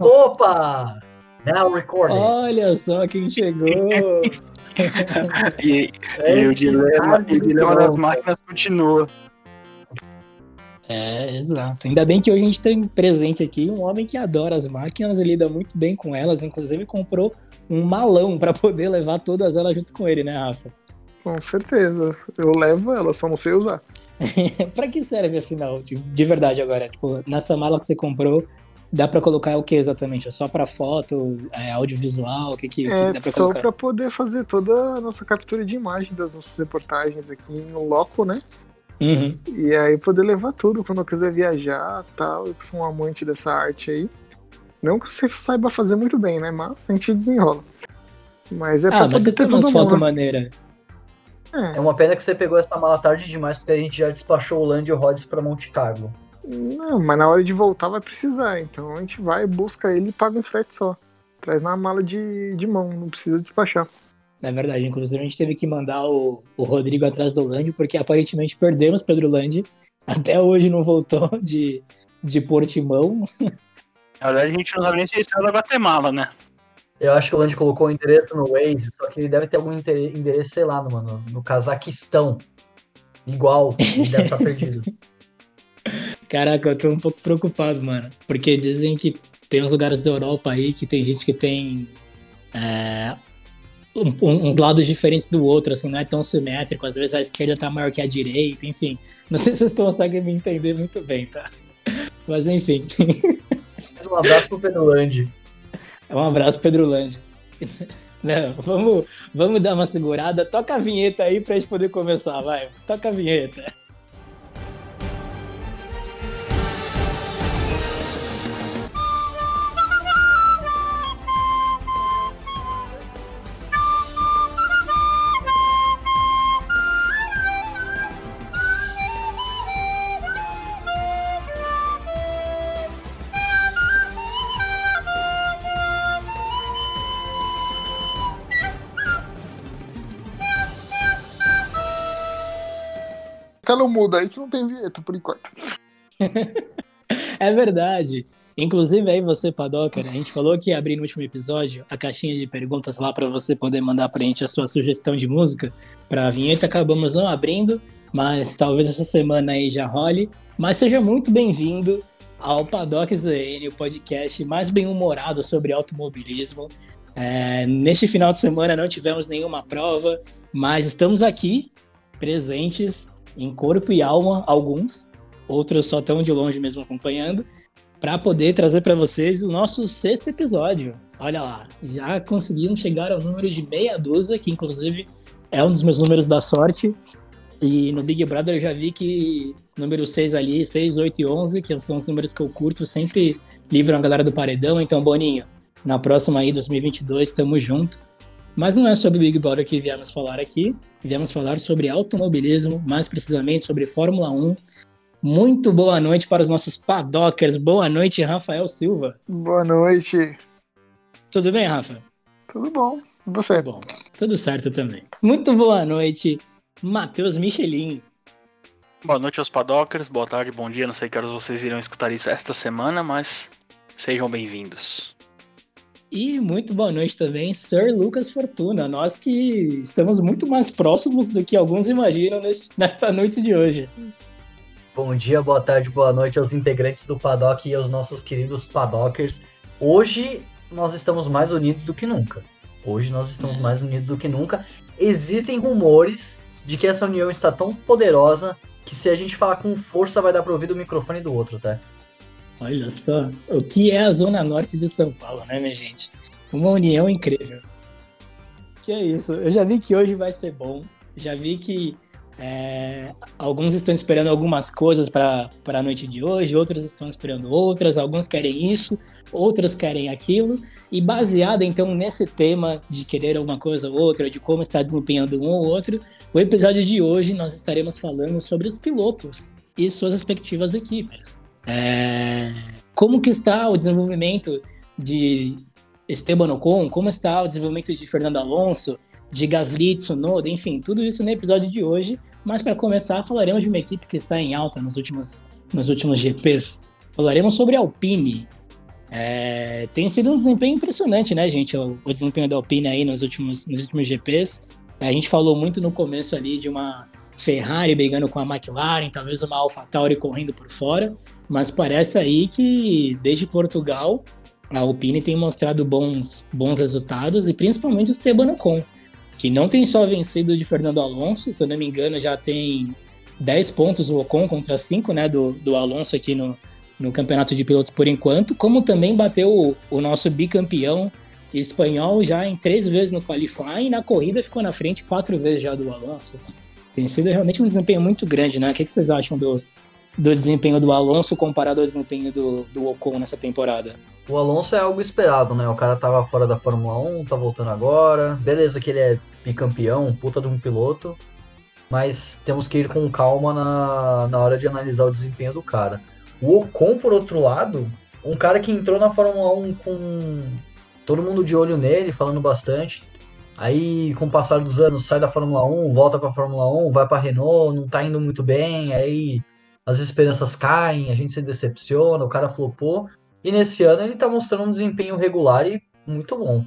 Opa! Now recording. Olha só quem chegou. e, e o dilema, e o dilema das máquinas continua. É, exato. Ainda bem que hoje a gente tem presente aqui um homem que adora as máquinas e lida muito bem com elas. Inclusive comprou um malão para poder levar todas elas junto com ele, né, Rafa? Com certeza. Eu levo ela, só não sei usar. pra que serve, afinal? De, de verdade agora. Tipo, nessa mala que você comprou, Dá para colocar o que exatamente? É só para foto, é, audiovisual? O que, que, é, que dá pra só para poder fazer toda a nossa captura de imagem das nossas reportagens aqui no loco, né? Uhum. E aí poder levar tudo quando eu quiser viajar tal. Eu sou um amante dessa arte aí. Não que você saiba fazer muito bem, né? Mas a gente desenrola. Mas é ah, pra mas poder você tem ter umas tudo fotos maneiras. É. É uma pena que você pegou essa mala tarde demais, porque a gente já despachou o Land e o Rhodes pra Monte Carlo. Não, mas na hora de voltar vai precisar. Então a gente vai, busca ele e paga um frete só. Traz na mala de, de mão, não precisa despachar. É verdade, inclusive a gente teve que mandar o, o Rodrigo atrás do Land, porque aparentemente perdemos Pedro Land. Até hoje não voltou de, de Portimão. Na verdade, a gente não sabe nem se ele saiu da Guatemala, né? Eu acho que o Land colocou o endereço no Waze, só que ele deve ter algum endereço, sei lá, no, mano, no Cazaquistão. Igual, ele deve estar perdido. Caraca, eu tô um pouco preocupado, mano. Porque dizem que tem uns lugares da Europa aí que tem gente que tem é, um- uns lados diferentes do outro, assim, não é tão simétrico. Às vezes a esquerda tá maior que a direita, enfim. Não sei se vocês conseguem me entender muito bem, tá? Mas enfim. Um abraço pro Pedro Land. Um abraço, Pedro Lange. Não, vamos, vamos dar uma segurada. Toca a vinheta aí pra gente poder começar, vai. Toca a vinheta. Fica no mudo aí que não tem vinheta por enquanto. É verdade. Inclusive aí você, Padocker, a gente falou que ia abrir no último episódio a caixinha de perguntas lá pra você poder mandar pra gente a sua sugestão de música pra vinheta. Acabamos não abrindo, mas talvez essa semana aí já role. Mas seja muito bem-vindo ao Paddock ZN, o podcast mais bem-humorado sobre automobilismo. É, neste final de semana não tivemos nenhuma prova, mas estamos aqui presentes em corpo e alma, alguns, outros só estão de longe mesmo acompanhando, para poder trazer para vocês o nosso sexto episódio. Olha lá, já conseguimos chegar ao número de meia dúzia, que inclusive é um dos meus números da sorte. E no Big Brother eu já vi que número 6 ali, 6, 8 e 11, que são os números que eu curto, sempre livram a galera do paredão. Então, Boninho, na próxima aí, 2022, tamo junto. Mas não é sobre Big Brother que viemos falar aqui. Viemos falar sobre automobilismo, mais precisamente sobre Fórmula 1. Muito boa noite para os nossos padockers. Boa noite, Rafael Silva. Boa noite. Tudo bem, Rafa? Tudo bom? E você? Bom, tudo certo também. Muito boa noite, Matheus Michelin. Boa noite aos Padockers, boa tarde, bom dia. Não sei que horas vocês irão escutar isso esta semana, mas sejam bem-vindos. E muito boa noite também, Sir Lucas Fortuna. Nós que estamos muito mais próximos do que alguns imaginam nesta noite de hoje. Bom dia, boa tarde, boa noite aos integrantes do Paddock e aos nossos queridos Padockers. Hoje nós estamos mais unidos do que nunca. Hoje nós estamos É. mais unidos do que nunca. Existem rumores de que essa união está tão poderosa que se a gente falar com força vai dar pra ouvir do microfone do outro, tá? Olha só, o que é a Zona Norte de São Paulo, né, minha gente? Uma união incrível. Que é isso, eu já vi que hoje vai ser bom, já vi que é, alguns estão esperando algumas coisas para a noite de hoje, outros estão esperando outras, alguns querem isso, outros querem aquilo, e baseado então nesse tema de querer uma coisa ou outra, de como está desempenhando um ou outro, o episódio de hoje nós estaremos falando sobre os pilotos e suas respectivas equipes. É, como que está o desenvolvimento de Esteban Ocon, como está o desenvolvimento de Fernando Alonso, de Gasly, Tsunoda, enfim, tudo isso no episódio de hoje. Mas para começar, falaremos de uma equipe que está em alta nos últimos, nos últimos GPs. Falaremos sobre a Alpine. É, tem sido um desempenho impressionante, né, gente? O, o, desempenho da Alpine aí nos últimos, nos últimos GPs. A gente falou muito no começo ali de uma Ferrari brigando com a McLaren, talvez uma AlphaTauri correndo por fora, mas parece aí que desde Portugal a Alpine tem mostrado bons, bons resultados e principalmente o Esteban Ocon, que não tem só vencido de Fernando Alonso, se eu não me engano já tem 10 pontos o Ocon contra 5 né, do, do Alonso aqui no, no campeonato de pilotos por enquanto, como também bateu o, o nosso bicampeão espanhol já em três vezes no qualifying e na corrida ficou na frente quatro vezes já do Alonso. Tem sido realmente um desempenho muito grande, né? O que, que vocês acham do, do desempenho do Alonso comparado ao desempenho do, do Ocon nessa temporada? O Alonso é algo esperado, né? O cara tava fora da Fórmula 1, tá voltando agora. Beleza que ele é bicampeão, puta de um piloto. Mas temos que ir com calma na, na hora de analisar o desempenho do cara. O Ocon, por outro lado, um cara que entrou na Fórmula 1 com todo mundo de olho nele, falando bastante. Aí, com o passar dos anos, sai da Fórmula 1, volta pra Fórmula 1, vai pra Renault, não tá indo muito bem, aí as esperanças caem, a gente se decepciona, o cara flopou. E nesse ano ele tá mostrando um desempenho regular e muito bom.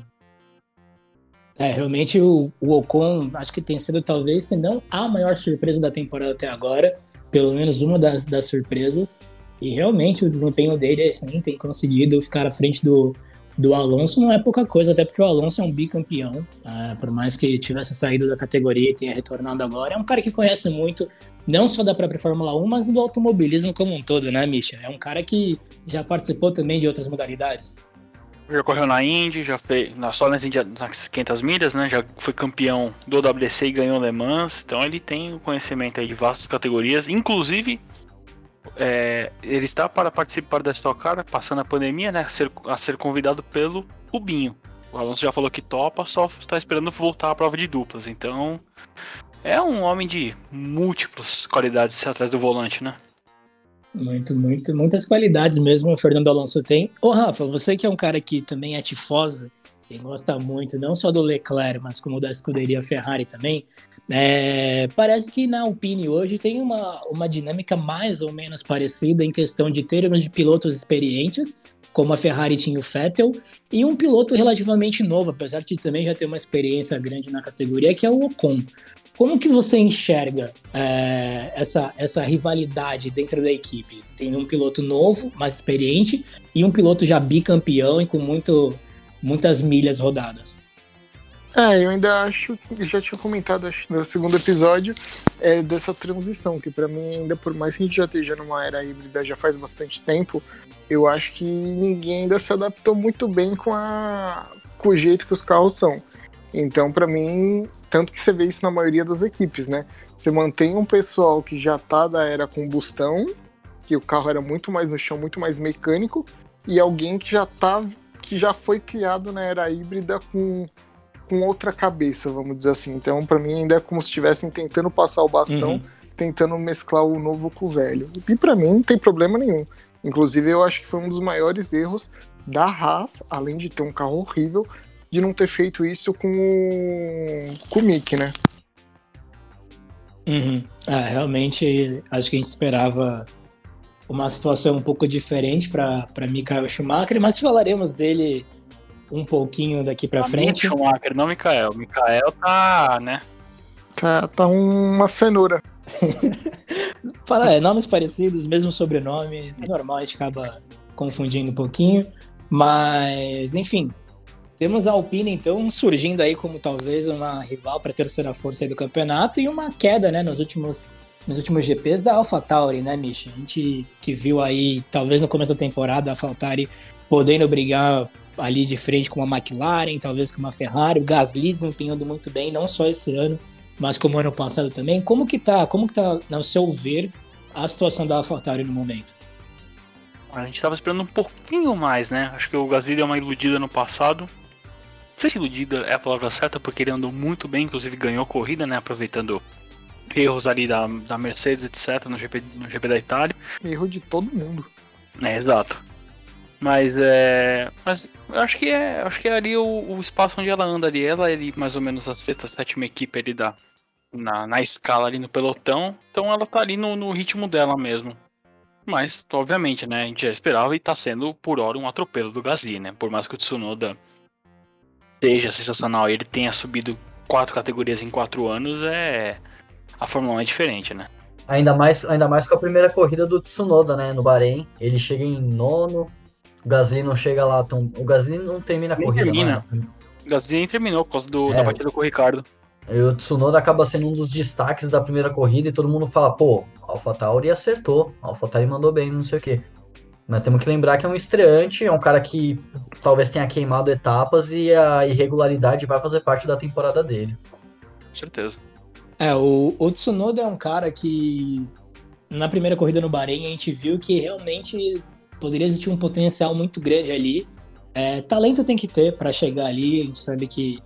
É, realmente o, o Ocon acho que tem sido talvez, se não a maior surpresa da temporada até agora, pelo menos uma das, das surpresas. E realmente o desempenho dele assim, tem conseguido ficar à frente do, do Alonso não é pouca coisa, até porque o Alonso é um bicampeão. É, por mais que tivesse saído da categoria e tenha retornado agora, é um cara que conhece muito, não só da própria Fórmula 1, mas do automobilismo como um todo, né, Misha? É um cara que já participou também de outras modalidades. Já correu na Indy, já fez só nas, Indy, nas 500 milhas, né? Já foi campeão do WC e ganhou Le Mans. Então ele tem conhecimento aí de vastas categorias, inclusive é, ele está para participar da Stock Car, passando a pandemia, né? A ser, a ser convidado pelo Rubinho. O Alonso já falou que topa, só está esperando voltar à prova de duplas. Então é um homem de múltiplas qualidades atrás do volante, né? Muito, muito, muitas qualidades mesmo o Fernando Alonso tem. Ô, Rafa, você que é um cara que também é tifosa e gosta muito, não só do Leclerc, mas como da escuderia Ferrari também, é, parece que na Alpine hoje tem uma, uma dinâmica mais ou menos parecida em questão de termos de pilotos experientes, como a Ferrari tinha o Vettel, e um piloto relativamente novo, apesar de também já ter uma experiência grande na categoria, que é o Ocon. Como que você enxerga é, essa, essa rivalidade dentro da equipe? Tem um piloto novo, mais experiente, e um piloto já bicampeão e com muito, muitas milhas rodadas. É, eu ainda acho, já tinha comentado acho, no segundo episódio, é, dessa transição, que para mim, ainda por mais que a gente já esteja numa era híbrida já faz bastante tempo, eu acho que ninguém ainda se adaptou muito bem com, a, com o jeito que os carros são. Então, para mim, tanto que você vê isso na maioria das equipes, né? Você mantém um pessoal que já tá da era combustão, que o carro era muito mais no chão, muito mais mecânico, e alguém que já tá que já foi criado na era híbrida com, com outra cabeça, vamos dizer assim. Então, para mim ainda é como se estivessem tentando passar o bastão, uhum. tentando mesclar o novo com o velho. E para mim não tem problema nenhum. Inclusive, eu acho que foi um dos maiores erros da Haas, além de ter um carro horrível, de não ter feito isso com o, com o Mick, né? Uhum. É, realmente, acho que a gente esperava uma situação um pouco diferente para Michael Schumacher, mas falaremos dele um pouquinho daqui para frente. Schumacher, não Michael. Michael tá, né? Tá, tá uma cenoura. Fala, é, nomes parecidos, mesmo sobrenome, é normal, a gente acaba confundindo um pouquinho. Mas, enfim, temos a Alpine, então, surgindo aí como talvez uma rival para a terceira força do campeonato e uma queda, né, nos últimos, nos últimos GPs da AlphaTauri, né, Misha? A gente que viu aí, talvez no começo da temporada, a AlphaTauri podendo brigar ali de frente com uma McLaren, talvez com uma Ferrari, o Gasly desempenhando muito bem, não só esse ano, mas como ano passado também. Como que tá, como que tá, no seu ver, a situação da AlphaTauri no momento? A gente estava esperando um pouquinho mais, né? Acho que o Gasly deu uma iludida no passado, não sei se iludida é a palavra certa, porque ele andou muito bem, inclusive ganhou corrida, né? Aproveitando erros ali da, da Mercedes, etc., no GP, no GP da Itália. Erro de todo mundo. É, exato. Mas é. Mas eu acho que é. Acho que é ali o, o espaço onde ela anda ali. Ela é ali mais ou menos a sexta, sétima equipe ali da. Na, na escala ali no pelotão. Então ela tá ali no, no ritmo dela mesmo. Mas, obviamente, né? A gente já esperava e tá sendo, por hora, um atropelo do Gasly, né? Por mais que o Tsunoda seja sensacional ele tenha subido quatro categorias em quatro anos, é. A Fórmula 1 é diferente, né? Ainda mais, ainda mais com a primeira corrida do Tsunoda, né? No Bahrein. Ele chega em nono. O Gasly não chega lá tão. O Gasly não termina a corrida, termina. né? O Gasly nem terminou por causa do, É. da batida com o Ricardo. E o Tsunoda acaba sendo um dos destaques da primeira corrida e todo mundo fala, pô, AlphaTauri acertou, AlphaTauri mandou bem, não sei o quê. Mas temos que lembrar que é um estreante, é um cara que talvez tenha queimado etapas e a irregularidade vai fazer parte da temporada dele. Com certeza. É, o, o Tsunoda é um cara que na primeira corrida no Bahrein a gente viu que realmente poderia existir um potencial muito grande ali. É, talento tem que ter para chegar ali, a gente sabe que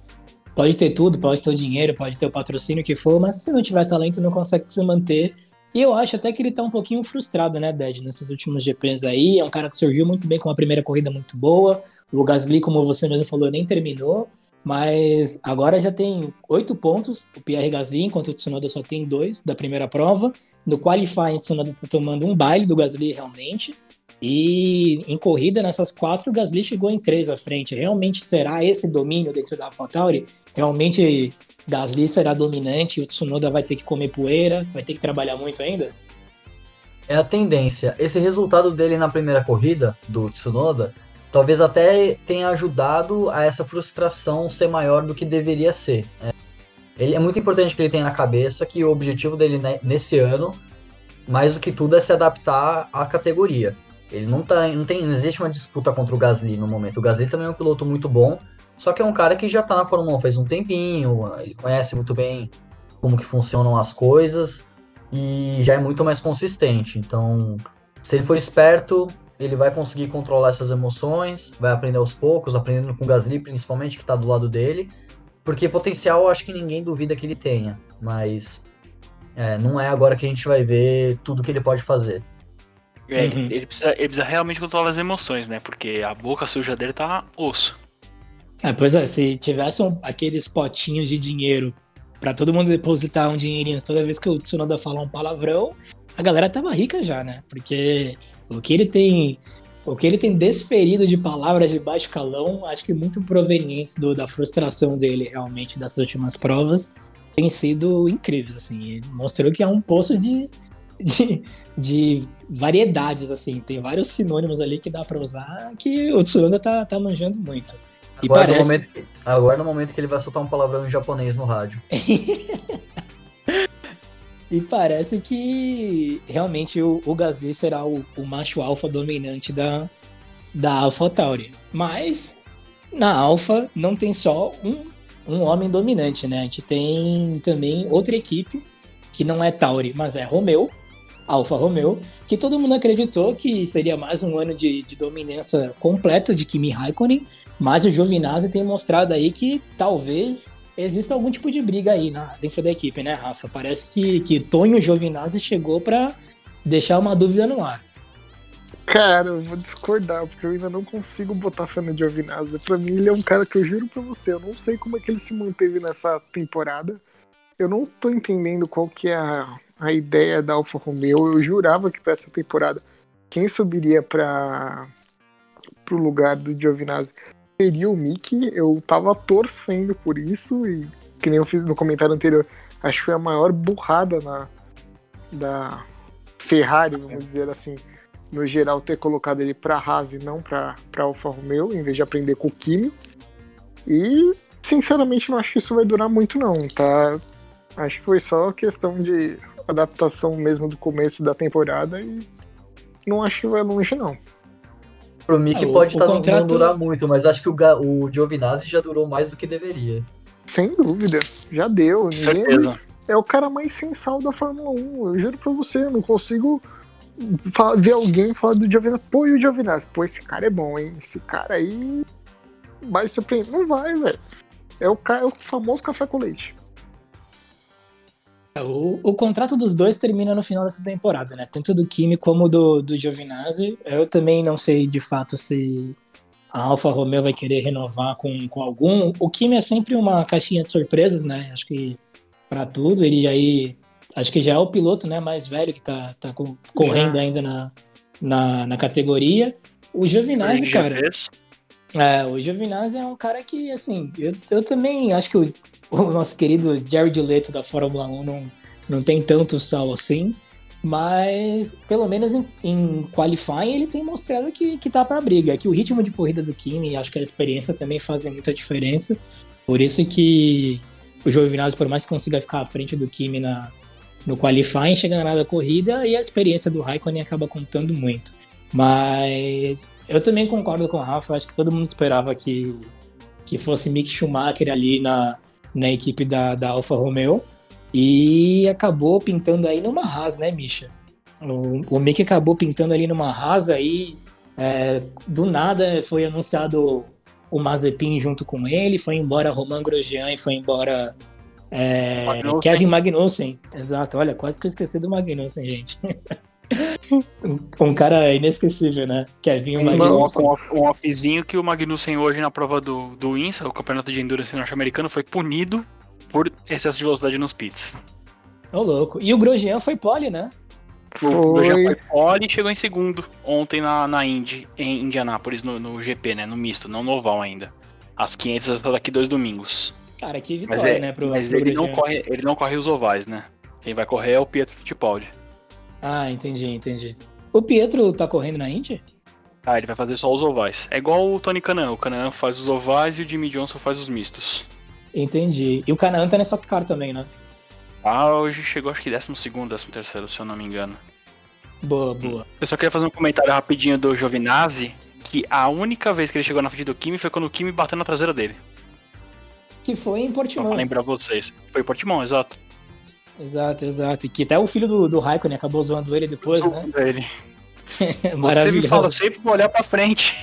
pode ter tudo, pode ter o dinheiro, pode ter o patrocínio que for, mas se não tiver talento não consegue se manter. E eu acho até que ele tá um pouquinho frustrado, né, Ded, nesses últimos GPs aí. É um cara que surgiu muito bem com uma primeira corrida muito boa. O Gasly, como você mesmo falou, nem terminou. Mas agora já tem oito pontos o Pierre Gasly, enquanto o Tsunoda só tem dois da primeira prova. No qualifying, o Tsunoda tá tomando um baile do Gasly realmente. E em corrida, nessas quatro, o Gasly chegou em três à frente. Realmente será esse domínio dentro da AlphaTauri? Realmente Gasly será dominante, o Tsunoda vai ter que comer poeira, vai ter que trabalhar muito ainda? É a tendência. Esse resultado dele na primeira corrida, do Tsunoda, talvez até tenha ajudado a essa frustração ser maior do que deveria ser. É, ele, é muito importante que ele tenha na cabeça que o objetivo dele ne- nesse ano, mais do que tudo, é se adaptar à categoria. Ele não, tá, não, tem, não existe uma disputa contra o Gasly no momento. O Gasly também é um piloto muito bom, só que é um cara que já tá na Fórmula 1 faz um tempinho, ele conhece muito bem como que funcionam as coisas e já é muito mais consistente. Então, se ele for esperto, ele vai conseguir controlar essas emoções, vai aprender aos poucos, aprendendo com o Gasly principalmente, que tá do lado dele, porque potencial eu acho que ninguém duvida que ele tenha, mas é, não é agora que a gente vai ver tudo que ele pode fazer. É, ele- Uhum. ele, precisa, ele precisa realmente controlar as emoções, né? Porque a boca suja dele tá osso. É, pois é, se tivesse um- aqueles potinhos de dinheiro pra todo mundo depositar um dinheirinho toda vez que o Tsunoda falar um palavrão, a galera tava rica já, né? Porque o que ele tem. O que ele tem desferido de palavras de baixo calão, acho que muito provenientes do- da frustração dele realmente dessas últimas provas, tem sido incríveis, assim. Ele mostrou que é um poço de, de, de variedades, assim. Tem vários sinônimos ali que dá pra usar que o Tsunoda tá, tá manjando muito. Agora, no parece- momento que, agora no momento que ele vai soltar um palavrão em japonês no rádio. E parece que realmente o, o Gasly será o, o macho alfa dominante da, da AlphaTauri. Mas na Alfa não tem só um, um homem dominante, né? A gente tem também outra equipe que não é Tauri, mas é Romeo, Alfa Romeo, que todo mundo acreditou que seria mais um ano de, de dominância completa de Kimi Raikkonen, mas o Giovinazzi tem mostrado aí que talvez exista algum tipo de briga aí na, dentro da equipe, né, Rafa? Parece que, que Tonho Giovinazzi chegou para deixar uma dúvida no ar. Cara, eu vou discordar, porque eu ainda não consigo botar fé no Giovinazzi. Pra mim, ele é um cara que eu juro pra você, eu não sei como é que ele se manteve nessa temporada. Eu não tô entendendo qual que é a, a ideia da Alfa Romeo. Eu jurava que pra essa temporada, quem subiria pra, pro lugar do Giovinazzi seria o Mickey. Eu tava torcendo por isso, e que nem eu fiz no comentário anterior, acho que foi a maior burrada na, da Ferrari, vamos dizer assim no geral, ter colocado ele pra Haas e não pra, pra Alfa Romeo, em vez de aprender com o Kimi. E, sinceramente, não acho que isso vai durar muito, não, tá? Acho que foi só questão de adaptação mesmo do começo da temporada e não acho que vai longe, não. Pro Mickey o- pode o tá, contrato- não durar muito, mas acho que o, Ga- o Giovinazzi já durou mais do que deveria. Sem dúvida, já deu. Certeza. é o cara mais sensal da Fórmula 1. Eu juro pra você, eu não consigo ver alguém falar do Giovinazzi. Pô, e o Giovinazzi? Pô, esse cara é bom, hein? Esse cara aí vai surpreender. Não vai, velho. É o, ca- é o famoso café com leite. O, o contrato dos dois termina no final dessa temporada, né? Tanto do Kimi como do, do Giovinazzi. Eu também não sei de fato se a Alfa Romeo vai querer renovar com, com algum. O Kimi é sempre uma caixinha de surpresas, né? Acho que para tudo. Ele já aí. Acho que já é o piloto né, mais velho que tá, tá co- correndo Já. ainda na, na, na categoria. O Giovinazzi, cara. É, o Giovinazzi é um cara que, assim, eu, eu também acho que o, o nosso querido Jared Leto da Fórmula 1 não, não tem tanto sal assim, mas pelo menos em, em qualifying ele tem mostrado que, que tá pra briga. Que o ritmo de corrida do Kimi, acho que a experiência também fazem muita diferença, por isso que o Giovinazzi, por mais que consiga ficar à frente do Kimi na, no qualifying, chega na da corrida e a experiência do Raikkonen acaba contando muito. Mas eu também concordo com o Rafa, acho que todo mundo esperava que, que fosse Mick Schumacher ali na, na equipe da, da Alfa Romeo. E acabou pintando aí numa Haas, né, Misha? O, o Mick acabou pintando ali numa Haas aí. é, do nada foi anunciado o Mazepin junto com ele, foi embora Romain Grosjean e foi embora é, Magnussen. Kevin Magnussen. Exato, olha, quase que eu esqueci do Magnussen, gente. um, cara inesquecível, né? Kevin Magnussen. um, um offzinho que o Magnussen hoje na prova do, do INSA, o campeonato de endurance norte-americano, foi punido por excesso de velocidade nos pits. Ô, louco. E o Grosjean foi pole, né? O Foi. já foi pole e chegou em segundo ontem na, na Indy, em Indianápolis, no, no GP, né? No misto, não no oval ainda. As 500 daqui dois domingos. Cara, que Mas, vitória, é, né? Pro, mas pro ele, não Grosjean. corre, ele não corre os ovais, né? Quem vai correr é o Pietro Fittipaldi. Ah, entendi, entendi. O Pietro tá correndo na Indy? Ah, ele vai fazer só os ovais. É igual o Tony Canan. O Canan faz os ovais e o Jimmy Johnson faz os mistos. Entendi. E o Canaan tá na Stock Car também, né? Ah, hoje chegou acho que 12 segundo, 13 terceiro, se eu não me engano. Boa, boa. Eu só queria fazer um comentário rapidinho do Giovinazzi, que a única vez que ele chegou na frente do Kimi foi quando o Kimi bateu na traseira dele. Que foi em Só Portimão. pra lembrar vocês. Foi em Portimão, exato. Exato, exato. E que até o filho do, do Raikkonen acabou zoando ele depois, né? Ele. Você me fala sempre pra olhar pra frente.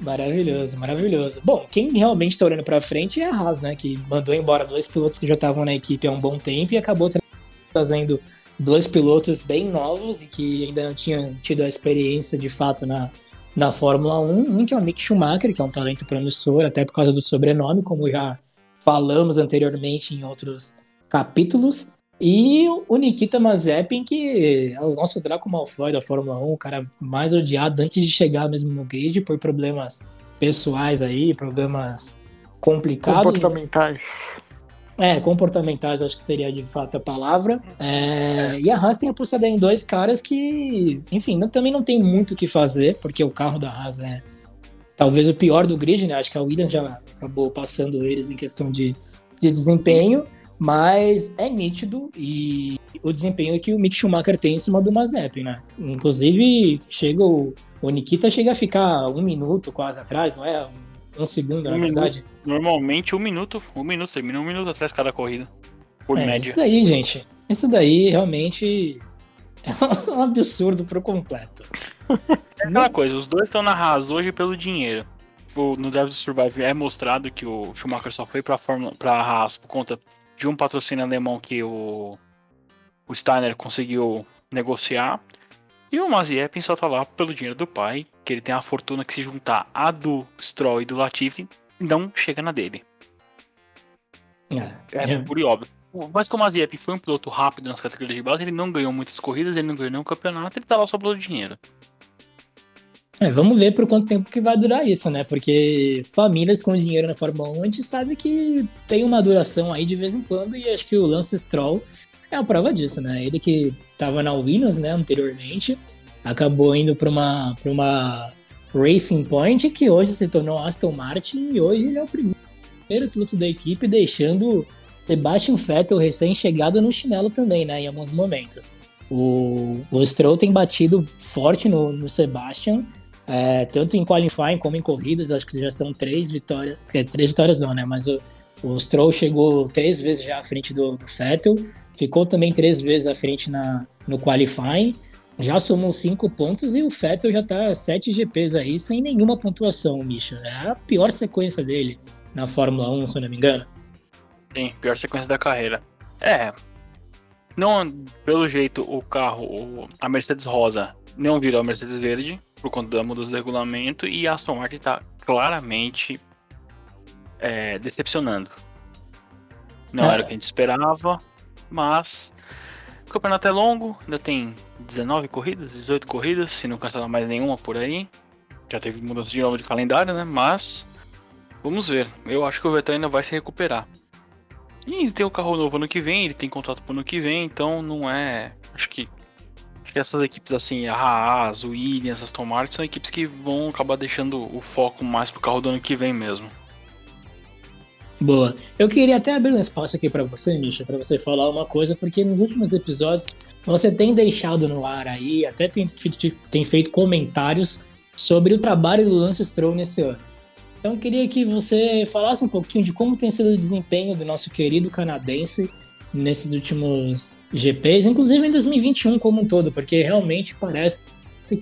Maravilhoso, maravilhoso. Bom, quem realmente tá olhando pra frente é a Haas, né? Que mandou embora dois pilotos que já estavam na equipe há um bom tempo e acabou tra- trazendo dois pilotos bem novos e que ainda não tinham tido a experiência de fato na, na Fórmula 1. Um que é o Mick Schumacher, que é um talento promissor, até por causa do sobrenome, como já falamos anteriormente em outros capítulos. E o Nikita Mazepin, que é o nosso Draco Malfoy da Fórmula 1, o cara mais odiado antes de chegar mesmo no grid por problemas pessoais aí, problemas complicados. Comportamentais. É, comportamentais acho que seria de fato a palavra. É, e a Haas tem apostado em dois caras que, enfim, não- também não tem muito o que fazer, porque o carro da Haas é talvez o pior do grid, né? Acho que a Williams já acabou passando eles em questão de, de desempenho, mas é nítido e o desempenho que o Mick Schumacher tem em cima do Mazepin, né? Inclusive, chega o, o Nikita chega a ficar um minuto quase atrás, não é? Um, um segundo, na Um verdade. Normalmente um minuto, um minuto, termina um minuto atrás cada corrida. Por É, média. Isso daí, gente. Isso daí realmente é um absurdo pro completo. É aquela coisa, os dois estão na Haas hoje pelo dinheiro. O- no Drive to Survive é mostrado que o Schumacher só foi pra, Fórmula, pra Haas por conta de um patrocínio alemão que o, o Steiner conseguiu negociar. E o Mazepin só tá lá pelo dinheiro do pai, que ele tem a fortuna que se juntar a do Stroll e do Latifi, não chega na dele. É, É, puro e óbvio. Mas como o Mazepin foi um piloto rápido nas categorias de base, ele não ganhou muitas corridas, ele não ganhou nenhum campeonato, ele tá lá só pelo dinheiro. É, vamos ver por quanto tempo que vai durar isso, né? Porque famílias com dinheiro na Fórmula 1, a gente sabe que tem uma duração aí de vez em quando, e acho que o Lance Stroll é a prova disso, né? Ele que tava na Williams, né, anteriormente, acabou indo para uma, uma Racing Point, que hoje se tornou Aston Martin, e hoje ele é o primeiro piloto da equipe, deixando Sebastian Vettel recém-chegado no chinelo também, né, em alguns momentos. O, o Stroll tem batido forte no, no Sebastian, é, tanto em qualifying como em corridas, acho que já são três vitórias, três vitórias não, né, mas o, o Stroll chegou três vezes já à frente do, do Vettel, ficou também três vezes à frente na, no qualifying, já somou cinco pontos e o Vettel já tá sete GPs aí sem nenhuma pontuação, Misha. É a pior sequência dele na Fórmula 1, se eu não me engano. Sim, pior sequência da carreira. É. Não, pelo jeito, o carro, a Mercedes Rosa, não virou a Mercedes Verde, por conta da mudança do regulamento, e a Aston Martin tá claramente é, decepcionando. Não É. era o que a gente esperava, mas O campeonato é longo, ainda tem 19 corridas, 18 corridas, se não cancelar mais nenhuma por aí. Já teve mudança de novo de calendário, né? Mas vamos ver. Eu acho que o Vettel ainda vai se recuperar. E tem o carro novo ano que vem, ele tem contrato pro ano que vem, então não é. Acho que, que essas equipes assim, a Haas, Williams, as Aston Martin, são equipes que vão acabar deixando o foco mais pro carro do ano que vem mesmo. Boa. Eu queria até abrir um espaço aqui para você, Misha, para você falar uma coisa, porque nos últimos episódios você tem deixado no ar aí, até tem, tem feito comentários sobre o trabalho do Lance Stroll nesse ano. Então eu queria que você falasse um pouquinho de como tem sido o desempenho do nosso querido canadense nesses últimos GPs, inclusive em 2021 como um todo, porque realmente parece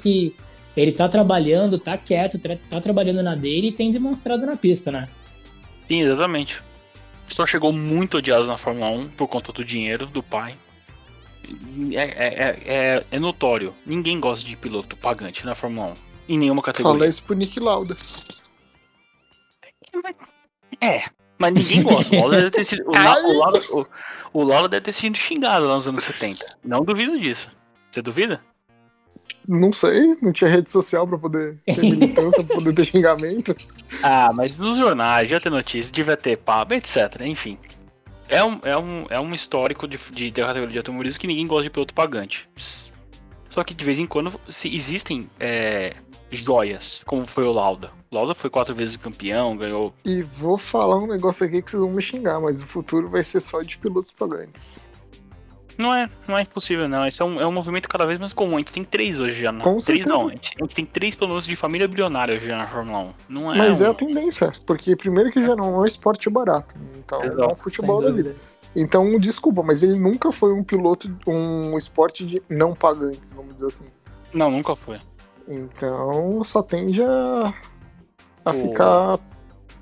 que ele tá trabalhando, tá quieto, tá trabalhando na dele e tem demonstrado na pista, né? Sim, exatamente. Só chegou muito odiado na Fórmula 1 por conta do dinheiro do pai. É, é, é, é notório. Ninguém gosta de piloto pagante na Fórmula 1. Em nenhuma categoria. Fala isso pro Nick Lauda. É, mas ninguém gosta. O Lauda deve ter sido, o, o, o, o deve ter sido xingado lá nos anos 70. Não duvido disso. Você duvida? Não sei, não tinha rede social pra poder ter militância, pra poder ter xingamento. Ah, mas nos jornais, já ter notícia, devia ter papo, etc. Enfim. É um, é um, é um histórico de, de, de categoria de automobilismo que ninguém gosta de piloto pagante. Só que de vez em quando se existem é, joias, como foi o Lauda. Lauda foi quatro vezes campeão, ganhou. E vou falar um negócio aqui que vocês vão me xingar, mas o futuro vai ser só de pilotos pagantes. Não é, não é impossível, não. Isso é um, é um movimento cada vez mais comum. A gente tem três hoje já. Não. três não. A gente, a gente, tem três pelo menos de família bilionária hoje já na Fórmula 1. Não é Mas um... é a tendência, porque primeiro que já não é um esporte barato. Então Exato. é um futebol da vida. Então, desculpa, mas ele nunca foi um piloto, um esporte de não pagantes, vamos dizer assim. Não, nunca foi. Então só tende a, a o... ficar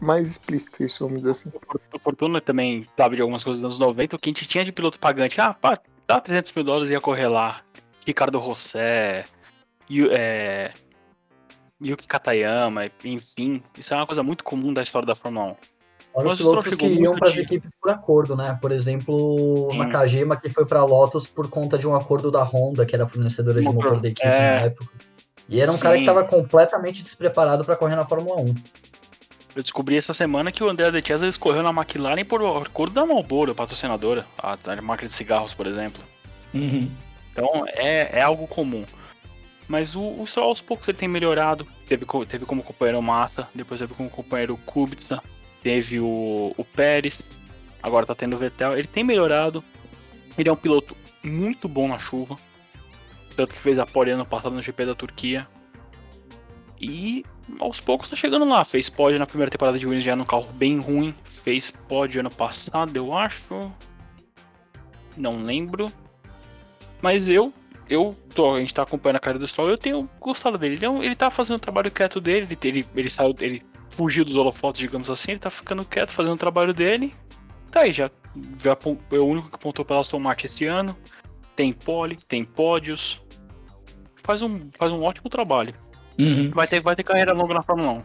mais explícito isso, vamos dizer assim. O Fortuna também sabe de algumas coisas dos anos 90, o que a gente tinha de piloto pagante. Ah, pá, dá 300 mil dólares e ia correr lá. Ricardo Rossé, Yu, é, Yuki Katayama, enfim. Isso é uma coisa muito comum da história da Fórmula 1. Olha os pilotos que iam para as equipes por acordo, né? Por exemplo, Sim. Nakajima que foi para Lotus por conta de um acordo da Honda, que era fornecedora de motor da equipe é... na época. E era um Sim. cara que estava completamente despreparado para correr na Fórmula 1. Eu descobri essa semana que o André de Chiesa escorreu na McLaren por acordo da Marlboro, patrocinadora, a, a marca de cigarros, por exemplo. Uhum. Então é, é algo comum. Mas o, o Stroll aos poucos ele tem melhorado. Teve, teve como companheiro Massa, depois teve como companheiro Kubica, teve o, o Pérez, agora tá tendo o Vettel. Ele tem melhorado. Ele é um piloto muito bom na chuva. Tanto que fez a pole ano passado no GP da Turquia. E aos poucos tá chegando lá. Fez pódio na primeira temporada de Williams já no carro bem ruim. Fez pódio ano passado, eu acho. Não lembro. Mas eu, eu tô, a gente tá acompanhando a carreira do Stroll, eu tenho gostado dele. Ele, é ele tá fazendo o trabalho quieto dele, ele, ele, ele saiu, ele fugiu dos holofotes, digamos assim, ele tá ficando quieto, fazendo o trabalho dele. Tá aí, já, já é o único que pontou pela Aston Martin esse ano. Tem pole, tem pódios. Faz um, faz um ótimo trabalho. Uhum. Vai, ter, vai ter carreira longa na Fórmula 1.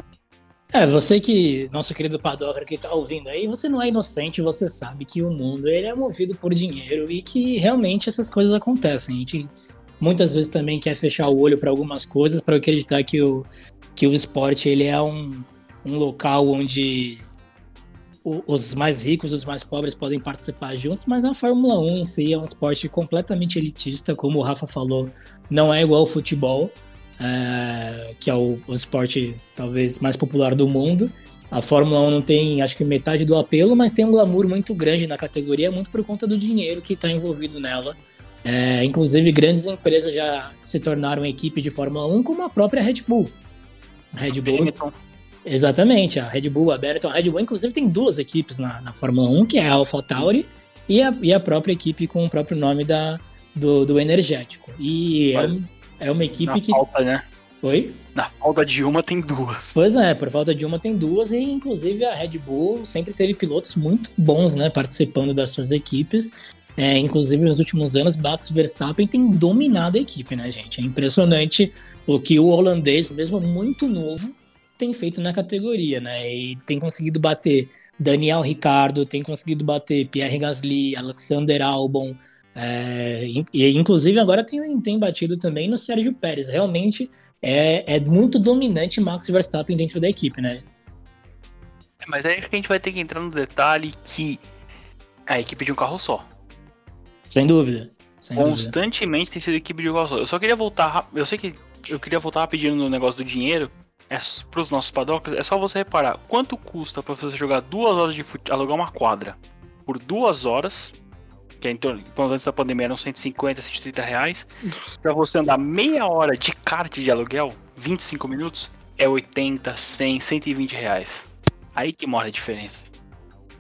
É, você que, nosso querido Padoca que tá ouvindo aí, você não é inocente, você sabe que o mundo ele é movido por dinheiro e que realmente essas coisas acontecem. A gente muitas vezes também quer fechar o olho para algumas coisas para acreditar que o, que o esporte ele é um, um local onde os mais ricos e os mais pobres podem participar juntos, mas a Fórmula 1 em si é um esporte completamente elitista, como o Rafa falou, não é igual ao futebol é, que é o, o, esporte talvez mais popular do mundo. A Fórmula 1 não tem, acho que metade do apelo, mas tem um glamour muito grande na categoria, muito por conta do dinheiro que está envolvido nela. É, inclusive, grandes empresas já se tornaram equipe de Fórmula 1, como a própria Red Bull. Red Bull. Benetton. Exatamente, a Red Bull, a Benetton. A Red Bull, inclusive, tem duas equipes na, na Fórmula 1, que é a AlphaTauri e a, e a própria equipe com o próprio nome da, do, do energético. E é, é uma equipe Na que. Falta, né? Oi? Na falta de uma tem duas. Pois é, por falta de uma tem duas, e inclusive a Red Bull sempre teve pilotos muito bons, né, participando das suas equipes. É, inclusive, nos últimos anos, Max Verstappen tem dominado a equipe, né, gente? É impressionante o que o holandês, mesmo muito novo, tem feito na categoria, né? E tem conseguido bater Daniel Ricardo, tem conseguido bater Pierre Gasly, Alexander Albon, É, e inclusive agora tem, tem batido também no Sérgio Pérez. Realmente é, é muito dominante Max Verstappen dentro da equipe, né? É, mas aí a gente vai ter que entrar no detalhe que a equipe de um carro só. Sem dúvida. Sem Constantemente dúvida. tem sido equipe de um carro só. Eu só queria voltar. Eu sei que eu queria voltar rapidinho no negócio do dinheiro. É para os nossos padocas, é só você reparar quanto custa para você jogar duas horas de fute... alugar uma quadra por duas horas que é em torno, antes da pandemia eram 150, 130 reais. Pra você andar meia hora de kart de aluguel, 25 minutos, é 80, 100, 120 reais. Aí que mora a diferença.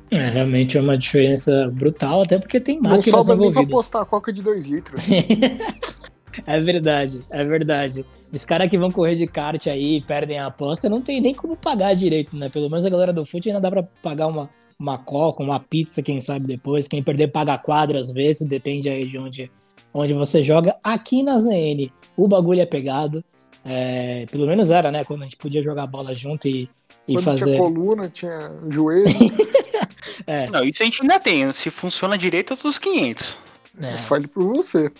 É, realmente é uma diferença brutal, até porque tem máquinas Não sobra envolvidas. nem pra postar coca de 2 litros. é verdade, é verdade. Os caras que vão correr de kart aí e perdem a aposta, não tem nem como pagar direito, né? Pelo menos a galera do fute ainda dá pra pagar uma, uma coca, uma pizza, quem sabe depois. Quem perder paga quadra às vezes, depende aí de onde, onde você joga. Aqui na ZN, o bagulho é pegado. É, pelo menos era, né? Quando a gente podia jogar bola junto e, e Quando fazer. Tinha coluna, tinha joelho. é. Não, isso a gente ainda tem. Se funciona direito, é dos 500. É. Fale por você.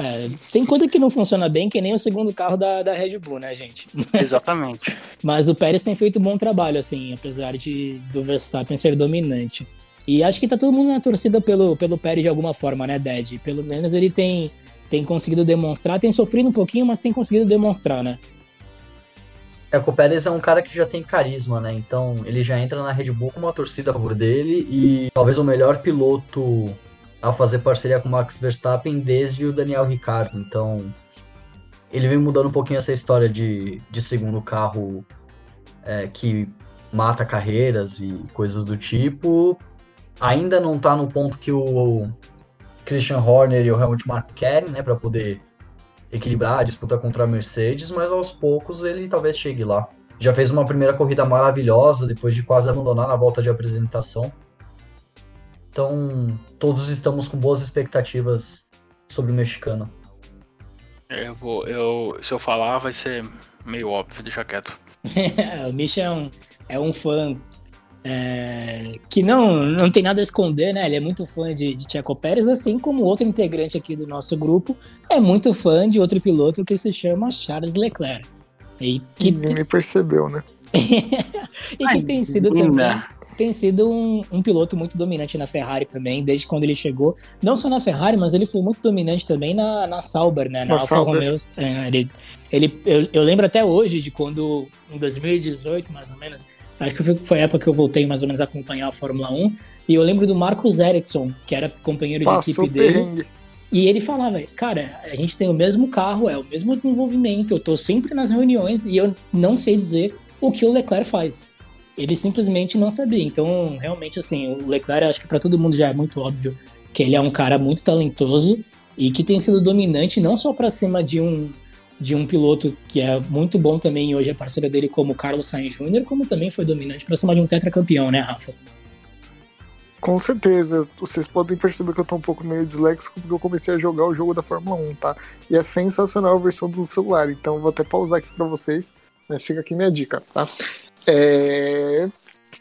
É, tem coisa que não funciona bem, que nem o segundo carro da, da Red Bull, né, gente? Exatamente. Mas o Pérez tem feito um bom trabalho, assim, apesar de do Verstappen ser dominante. E acho que tá todo mundo na torcida pelo, pelo Pérez de alguma forma, né, Ded? Pelo menos ele tem, tem conseguido demonstrar, tem sofrido um pouquinho, mas tem conseguido demonstrar, né? É que o Pérez é um cara que já tem carisma, né? Então ele já entra na Red Bull com uma torcida a favor dele e talvez o melhor piloto a fazer parceria com o Max Verstappen desde o Daniel Ricciardo. Então, ele vem mudando um pouquinho essa história de, de segundo carro é, que mata carreiras e coisas do tipo. Ainda não tá no ponto que o Christian Horner e o Helmut Marko querem, né, para poder equilibrar a disputa contra a Mercedes, mas aos poucos ele talvez chegue lá. Já fez uma primeira corrida maravilhosa depois de quase abandonar na volta de apresentação. Então, todos estamos com boas expectativas sobre o mexicano. É, eu vou, eu, se eu falar, vai ser meio óbvio, deixa quieto. o Misha é um, é um fã é, que não, não tem nada a esconder, né? Ele é muito fã de, de Checo Pérez, assim como outro integrante aqui do nosso grupo é muito fã de outro piloto que se chama Charles Leclerc. E que Ninguém me percebeu, né? e Ai, que tem sido também tem sido um, um, piloto muito dominante na Ferrari também, desde quando ele chegou. Não só na Ferrari, mas ele foi muito dominante também na, na Sauber, né? Na, na Alfa Romeo. É, ele, ele, eu, eu, lembro até hoje de quando, em 2018, mais ou menos, acho que foi, a época que eu voltei mais ou menos a acompanhar a Fórmula 1, e eu lembro do Marcos Ericsson, que era companheiro Passou de equipe dele. E ele falava, cara, a gente tem o mesmo carro, é o mesmo desenvolvimento, eu tô sempre nas reuniões e eu não sei dizer o que o Leclerc faz ele simplesmente não sabia. Então, realmente, assim, o Leclerc, acho que para todo mundo já é muito óbvio que ele é um cara muito talentoso e que tem sido dominante não só para cima de um de um piloto que é muito bom também hoje é parceiro dele como Carlos Sainz Jr., como também foi dominante para cima de um tetracampeão, né, Rafa? Com certeza. Vocês podem perceber que eu tô um pouco meio disléxico porque eu comecei a jogar o jogo da Fórmula 1, tá? E é sensacional a versão do celular, então vou até pausar aqui para vocês. Né? Fica aqui minha dica, tá? É...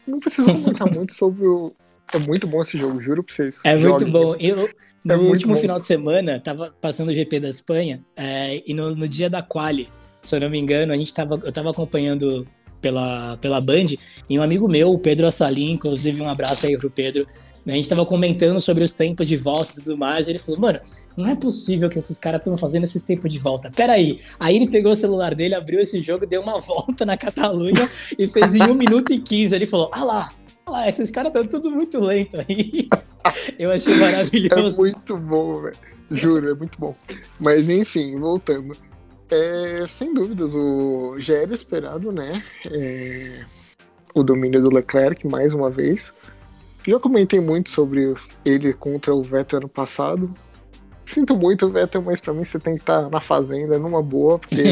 Não preciso comentar muito sobre o. É muito bom esse jogo, juro pra vocês. É muito bom. Eu, no é último bom. final de semana, tava passando o GP da Espanha, é, e no, no, dia da quali, se eu não me engano, a gente tava, eu tava acompanhando pela, pela Band, e um amigo meu, o Pedro Assalim, inclusive um abraço aí pro Pedro, a gente tava comentando sobre os tempos de volta e tudo mais, e ele falou, mano, não é possível que esses caras estão fazendo esses tempos de volta. Pera aí. Aí ele pegou o celular dele, abriu esse jogo, deu uma volta na Catalunha e fez em 1 minuto e 15. Ele falou, ah lá, ah lá, esses caras estão tudo muito lento aí. Eu achei maravilhoso. É muito bom, velho. Juro, é muito bom. Mas enfim, voltando. É, sem dúvidas, o já era esperado, né? É, o domínio do Leclerc mais uma vez. Já comentei muito sobre ele contra o Vettel ano passado. Sinto muito, Vettel, mas para mim você tem que estar tá na fazenda numa boa, porque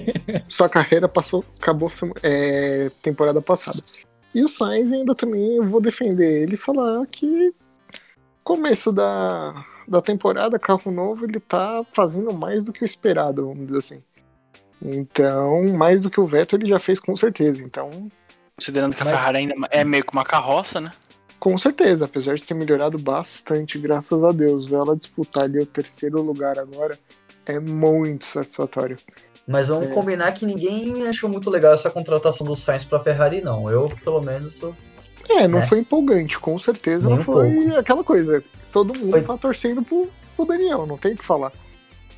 sua carreira passou, acabou é, temporada passada. E o Sainz ainda também eu vou defender ele e falar que começo da, da temporada, carro novo, ele tá fazendo mais do que o esperado, vamos dizer assim. Então, mais do que o Vettel ele já fez com certeza. Então. Considerando que a Ferrari ainda é meio que uma carroça, né? Com certeza, apesar de ter melhorado bastante, graças a Deus. Ver ela disputar ali o terceiro lugar agora é muito satisfatório. Mas vamos É. combinar que ninguém achou muito legal essa contratação do Sainz pra Ferrari, não. Eu, pelo menos, tô... É, não É. foi empolgante, com certeza Nem não um foi aquela coisa. Todo mundo Foi- tá torcendo pro, pro Daniel, não tem o que falar.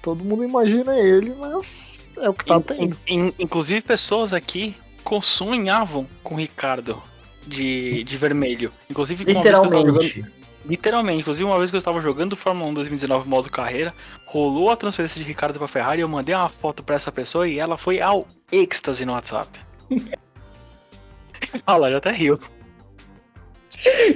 Todo mundo imagina ele, mas é o que tá In- tendo. in- inclusive, pessoas aqui com- sonhavam com o Ricardo de, de vermelho. Inclusive, uma vez que eu estava jogando. literalmente. Literalmente, inclusive uma vez que eu estava jogando Fórmula 1 2019 modo carreira, rolou a transferência de Ricardo pra Ferrari, eu mandei uma foto pra essa pessoa e ela foi ao êxtase no WhatsApp. Olha lá, já até riu.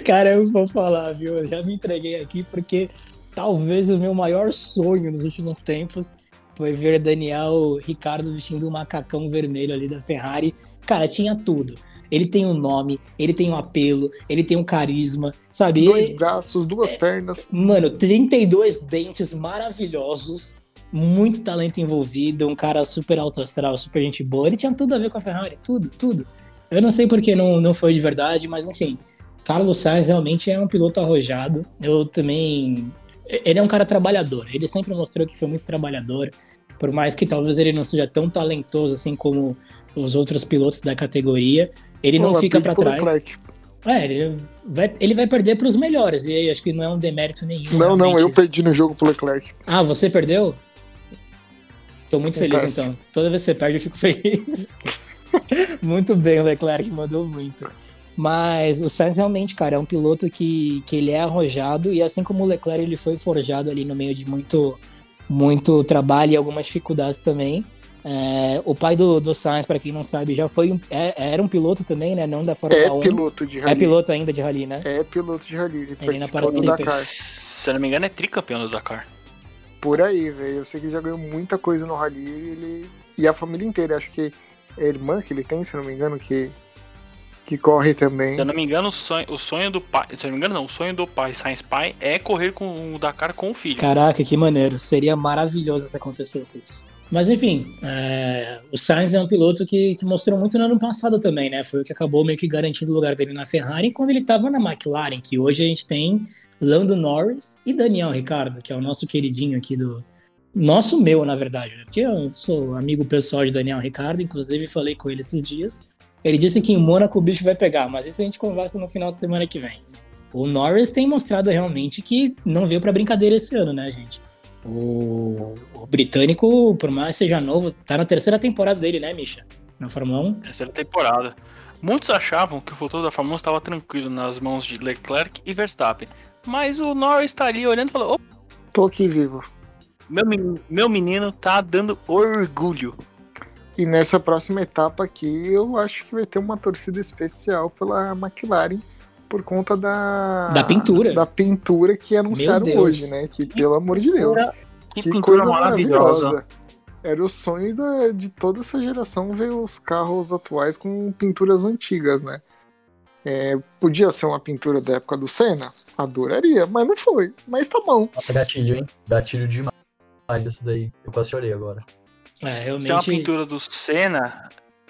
Cara, eu vou falar, viu? Eu já me entreguei aqui porque talvez o meu maior sonho nos últimos tempos foi ver Daniel Ricardo vestindo um macacão vermelho ali da Ferrari. Cara, tinha tudo. Ele tem um nome, ele tem um apelo, ele tem um carisma, sabe? Dois Ele- braços, duas É. pernas. Mano, 32 dentes maravilhosos, muito talento envolvido, um cara super alto astral, super gente boa. Ele tinha tudo a ver com a Ferrari, tudo, tudo. Eu não sei porque não, não foi de verdade, mas enfim. Carlos Sainz realmente é um piloto arrojado. Eu também. Ele é um cara trabalhador. Ele sempre mostrou que foi muito trabalhador. Por mais que talvez ele não seja tão talentoso assim como os outros pilotos da categoria, ele não Pô, fica perde pra pro trás. É, ele vai, ele vai perder pros melhores. E acho que não é um demérito nenhum. Não, não, eu isso. perdi no jogo pro Leclerc. Ah, você perdeu? Tô muito feliz então. Toda vez que você perde, eu fico feliz. muito bem, o Leclerc mandou muito. Mas o Sainz realmente, cara, é um piloto que, que ele é arrojado e assim como o Leclerc ele foi forjado ali no meio de muito, muito trabalho e algumas dificuldades também. É, o pai do, do Sainz, para quem não sabe, já foi um, é- era um piloto também, né? Não da Fórmula É 1. piloto de É rally. piloto ainda de rally, né? É piloto de rally. Ele Ele participou do. Dakar. Se eu não me engano, é tricampeão do Dakar. Por aí, velho. Eu sei que ele já ganhou muita coisa no rally. Ele... E a família inteira. Acho que é a irmã que ele tem, se eu não me engano, que, que corre também. Se eu não me engano, o sonho, o sonho do pai. Se eu não me engano, não. O sonho do pai, Science Pai, é correr com o Dakar com o filho. Caraca, que maneiro. Seria maravilhoso se acontecesse isso. Mas enfim, é, o Sainz é um piloto que, que mostrou muito no ano passado também, né? Foi o que acabou meio que garantindo o lugar dele na Ferrari quando ele estava na McLaren, que hoje a gente tem Lando Norris e Daniel Ricardo, que é o nosso queridinho aqui do. Nosso meu, na verdade, né? Porque eu sou amigo pessoal de Daniel Ricardo, inclusive falei com ele esses dias. Ele disse que em Mônaco o bicho vai pegar, mas isso a gente conversa no final de semana que vem. O Norris tem mostrado realmente que não veio pra brincadeira esse ano, né, gente? O, o britânico, por mais que seja novo, tá na terceira temporada dele, né, Misha? Na Fórmula 1. Terceira temporada. Muitos achavam que o futuro da Fórmula 1 estava tranquilo nas mãos de Leclerc e Verstappen. Mas o Norris tá ali olhando e falou: "Opa, Tô aqui vivo. meu, meu menino tá dando orgulho. E nessa próxima etapa aqui, eu acho que vai ter uma torcida especial pela McLaren por conta da. Da pintura. Da pintura que anunciaram hoje, né? Que, pelo amor de Deus. Que, Que pintura maravilhosa. maravilhosa. Era o sonho da- de toda essa geração ver os carros atuais com pinturas antigas, né? É, podia ser uma pintura da época do Senna? Adoraria, mas não foi. Mas tá bom. Nossa, gatilho, hein? Gatilho demais esse daí. Eu quase chorei agora. É, Se é uma realmente. pintura do Senna,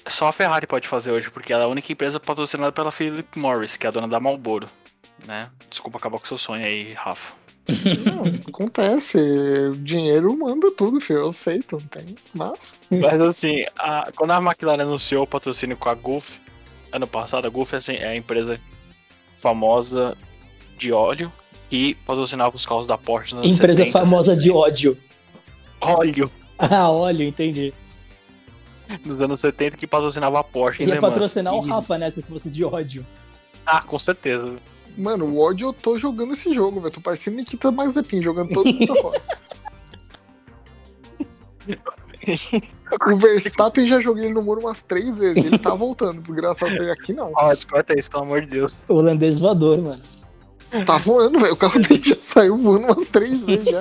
só a Ferrari pode fazer hoje, porque ela é a única empresa patrocinada pela Philip Morris, que é a dona da Marlboro. Né? Desculpa acabar com seu sonho aí, Rafa. Não, acontece. O dinheiro manda tudo, filho. Eu aceito, não tem. Mas. Mas assim, a- quando a McLaren anunciou o patrocínio com a Gulf, ano passado, a Gulf é, assim, é a empresa famosa de óleo e patrocinava os carros da Porsche Empresa 70, famosa de ódio. Óleo, Ah, óleo, entendi. nos anos 70, que patrocinava a Porsche Ia Mans. patrocinar o Rafa, né? Se fosse de ódio. Ah, com certeza. Mano, o ódio eu tô jogando esse jogo, velho. Tô parecendo Nikita Mazepin, jogando todo mundo fora. O Verstappen já joguei ele no muro umas três vezes. Ele tá voltando, desgraçado. Falei, Aqui não. Ó, descorta isso, pelo amor de Deus. Holandês voador, mano. Tá voando, velho. O carro dele já saiu voando umas três vezes já.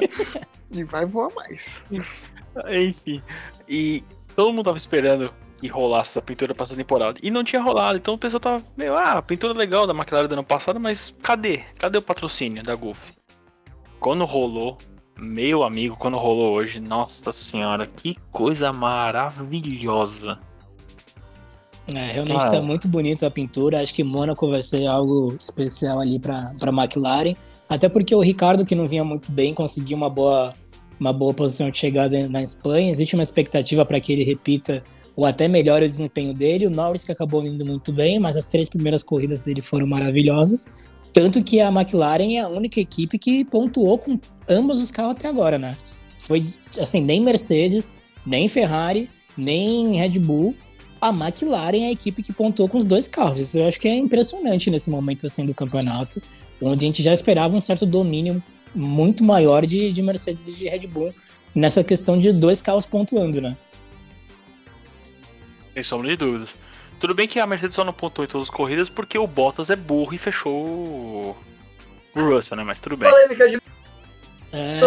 E vai voar mais. Enfim. E todo mundo tava esperando que rolasse essa pintura essa temporada. E não tinha rolado. Então o pessoal tava meio, ah, pintura legal da McLaren do ano passado, mas cadê? Cadê o patrocínio da Golf? Quando rolou, meu amigo, quando rolou hoje, nossa senhora, que coisa maravilhosa. É, realmente Ah, tá é. muito bonita a pintura. Acho que Mônaco vai ser algo especial ali para para McLaren. Até porque o Ricardo, que não vinha muito bem, conseguiu uma boa, uma boa posição de chegada na Espanha. Existe uma expectativa para que ele repita ou até melhore o desempenho dele. O Norris, que acabou indo muito bem, mas as três primeiras corridas dele foram maravilhosas. Tanto que a McLaren é a única equipe que pontuou com ambos os carros até agora, né? Foi assim, nem Mercedes, nem Ferrari, nem Red Bull a McLaren é a equipe que pontuou com os dois carros. Isso eu acho que é impressionante nesse momento assim do campeonato, onde a gente já esperava um certo domínio muito maior de, de Mercedes e de Red Bull nessa questão de dois carros pontuando, né? Sem sombra de dúvidas. Tudo bem que a Mercedes só não pontuou em todas as corridas porque o Bottas é burro e fechou o o Russell, né? Mas tudo bem. Polêmica de É,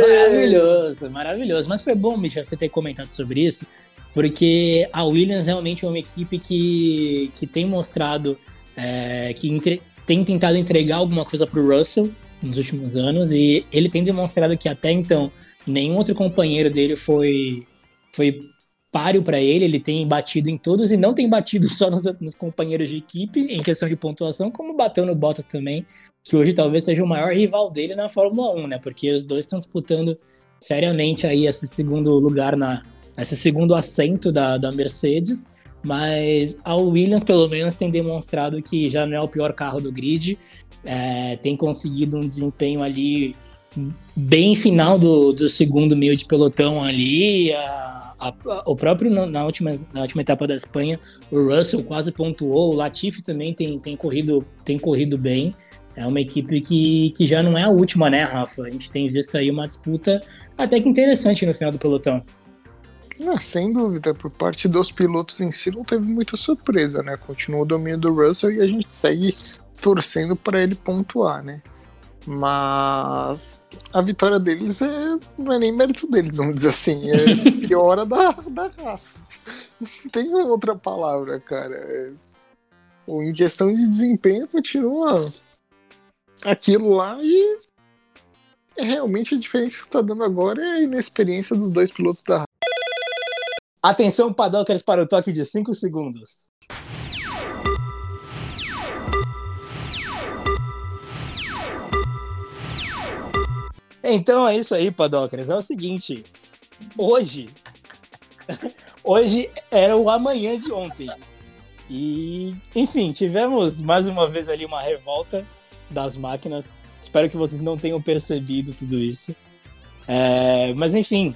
maravilhoso, maravilhoso. Mas foi bom, Michel, você ter comentado sobre isso, porque a Williams realmente é uma equipe que, que tem mostrado é, que entre- tem tentado entregar alguma coisa pro Russell nos últimos anos e ele tem demonstrado que até então nenhum outro companheiro dele foi foi páreo para ele, ele tem batido em todos e não tem batido só nos, nos companheiros de equipe em questão de pontuação, como bateu no Bottas também, que hoje talvez seja o maior rival dele na Fórmula 1, né? Porque os dois estão disputando seriamente aí esse segundo lugar na esse segundo assento da, da Mercedes, mas a Williams pelo menos tem demonstrado que já não é o pior carro do grid, é, tem conseguido um desempenho ali bem final do, do segundo meio de pelotão ali. a- a- o próprio na, na última, na última etapa da Espanha, o Russell quase pontuou, o Latifi também tem, tem, corrido, tem corrido bem. É uma equipe que, que já não é a última, né, Rafa? A gente tem visto aí uma disputa até que interessante no final do pelotão. Ah, sem dúvida, por parte dos pilotos em si não teve muita surpresa, né? Continua o domínio do Russell e a gente segue torcendo para ele pontuar, né? Mas a vitória deles é, não é nem mérito deles, vamos dizer assim, é piora da, da raça. Não tem outra palavra, cara. É- em questão de desempenho, continua aquilo lá e é realmente a diferença que está dando agora é a inexperiência dos dois pilotos da Atenção, Paddockers, para o toque de 5 segundos. Então é isso aí, Paddockers. É o seguinte. Hoje. Hoje era o amanhã de ontem. E, enfim, tivemos mais uma vez ali uma revolta das máquinas. Espero que vocês não tenham percebido tudo isso. É, mas, enfim,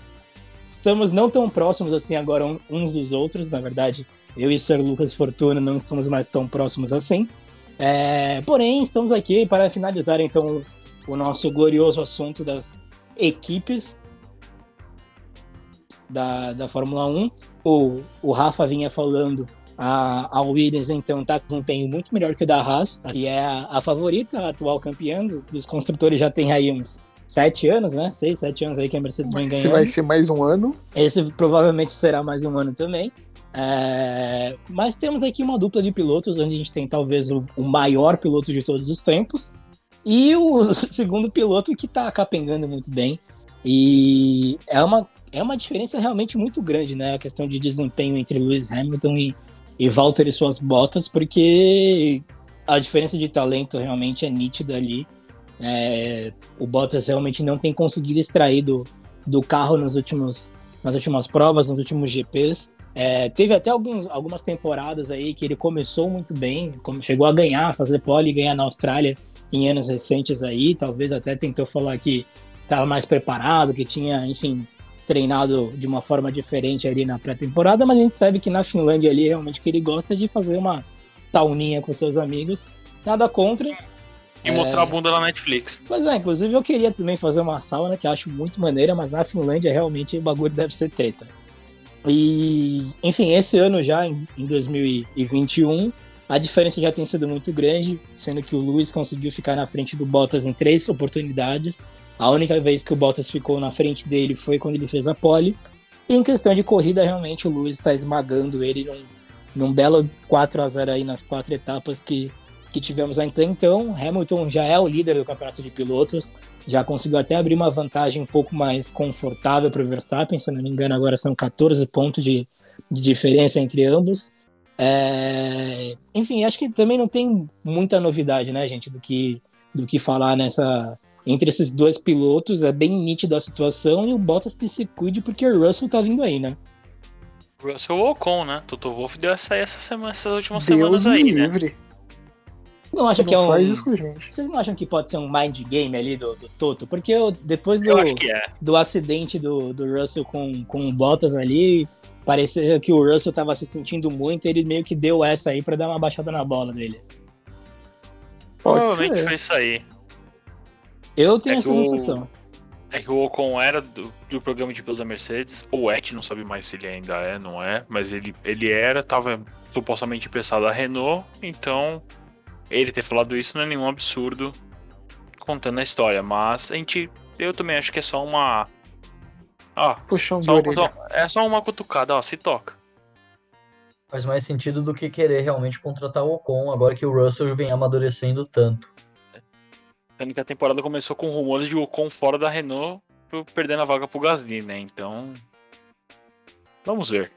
estamos não tão próximos assim agora uns dos outros, na verdade. Eu e o Sr. Lucas Fortuna não estamos mais tão próximos assim. É, porém, estamos aqui para finalizar então o nosso glorioso assunto das equipes da, da Fórmula 1. O, o Rafa vinha falando, a, a Williams então está com desempenho muito melhor que o da Haas, que é a, a favorita, a atual campeã do- dos construtores, já tem aí uns sete anos, né? Seis, sete anos aí que a Mercedes vem ganhando. vai ser mais um ano, Esse provavelmente será mais um ano também. É, Mas temos aqui uma dupla de pilotos, onde a gente tem talvez o, o maior piloto de todos os tempos e o segundo piloto que tá capengando muito bem. E é uma, é uma diferença realmente muito grande, né? A questão de desempenho entre Lewis Hamilton e, e Valtteri suas botas, porque a diferença de talento realmente é nítida ali. É, o Bottas realmente não tem conseguido extrair do, do carro nos últimos, nas últimas provas, nos últimos GPs. É, teve até alguns, algumas temporadas aí que ele começou muito bem, como chegou a ganhar, fazer pole e ganhar na Austrália em anos recentes aí. Talvez até tentou falar que estava mais preparado, que tinha, enfim, treinado de uma forma diferente ali na pré-temporada, mas a gente sabe que na Finlândia ali realmente que ele gosta de fazer uma tauninha com seus amigos. Nada contra, E mostrar a bunda na Netflix. Pois é, inclusive eu queria também fazer uma sauna que eu acho muito maneira, mas na Finlândia realmente o bagulho deve ser treta. E, enfim, esse ano já, em em 2021, a diferença já tem sido muito grande, sendo que o Lewis conseguiu ficar na frente do Bottas em três oportunidades. A única vez que o Bottas ficou na frente dele foi quando ele fez a pole. E em questão de corrida, realmente o Lewis está esmagando ele num, num belo 4 a 0 aí nas quatro etapas que, que tivemos até então. Hamilton já é o líder do campeonato de pilotos, já conseguiu até abrir uma vantagem um pouco mais confortável para o Verstappen, se eu não me engano, agora são 14 pontos de, de diferença entre ambos. É... Enfim, acho que também não tem muita novidade, né, gente, do que, do que falar nessa. Entre esses dois pilotos, é bem nítida a situação e o Bottas que se cuide porque o Russell tá vindo aí, né? Russell Ocon, né? Toto Wolff deu essa aí essa semana, essas últimas Deus semanas aí, né? Não acham Não que é um. faz isso com a gente. Vocês não acham que pode ser um mind game ali do, do Toto? Porque eu, depois do, Eu acho que é. do acidente do, do Russell com, com o Bottas ali, parecia que o Russell tava se sentindo muito, ele meio que deu essa aí pra dar uma baixada na bola dele. Pode Provavelmente ser. foi isso aí. Eu tenho É essa o- sensação. É que o Ocon era do, do programa de pilotos da Mercedes, ou é, não sabe mais se ele ainda é, não é, mas ele, ele era, tava supostamente emprestado à Renault, então ele ter falado isso não é nenhum absurdo contando a história, mas a gente, eu também acho que é só uma... Ó, Puxão de só, orelha. só- é só uma cutucada, ó, se toca. Faz mais sentido do que querer realmente contratar o Ocon agora que o Russell vem amadurecendo tanto. Sendo que a temporada começou com rumores de Ocon fora da Renault, perdendo a vaga pro Gasly, né, então... Vamos ver.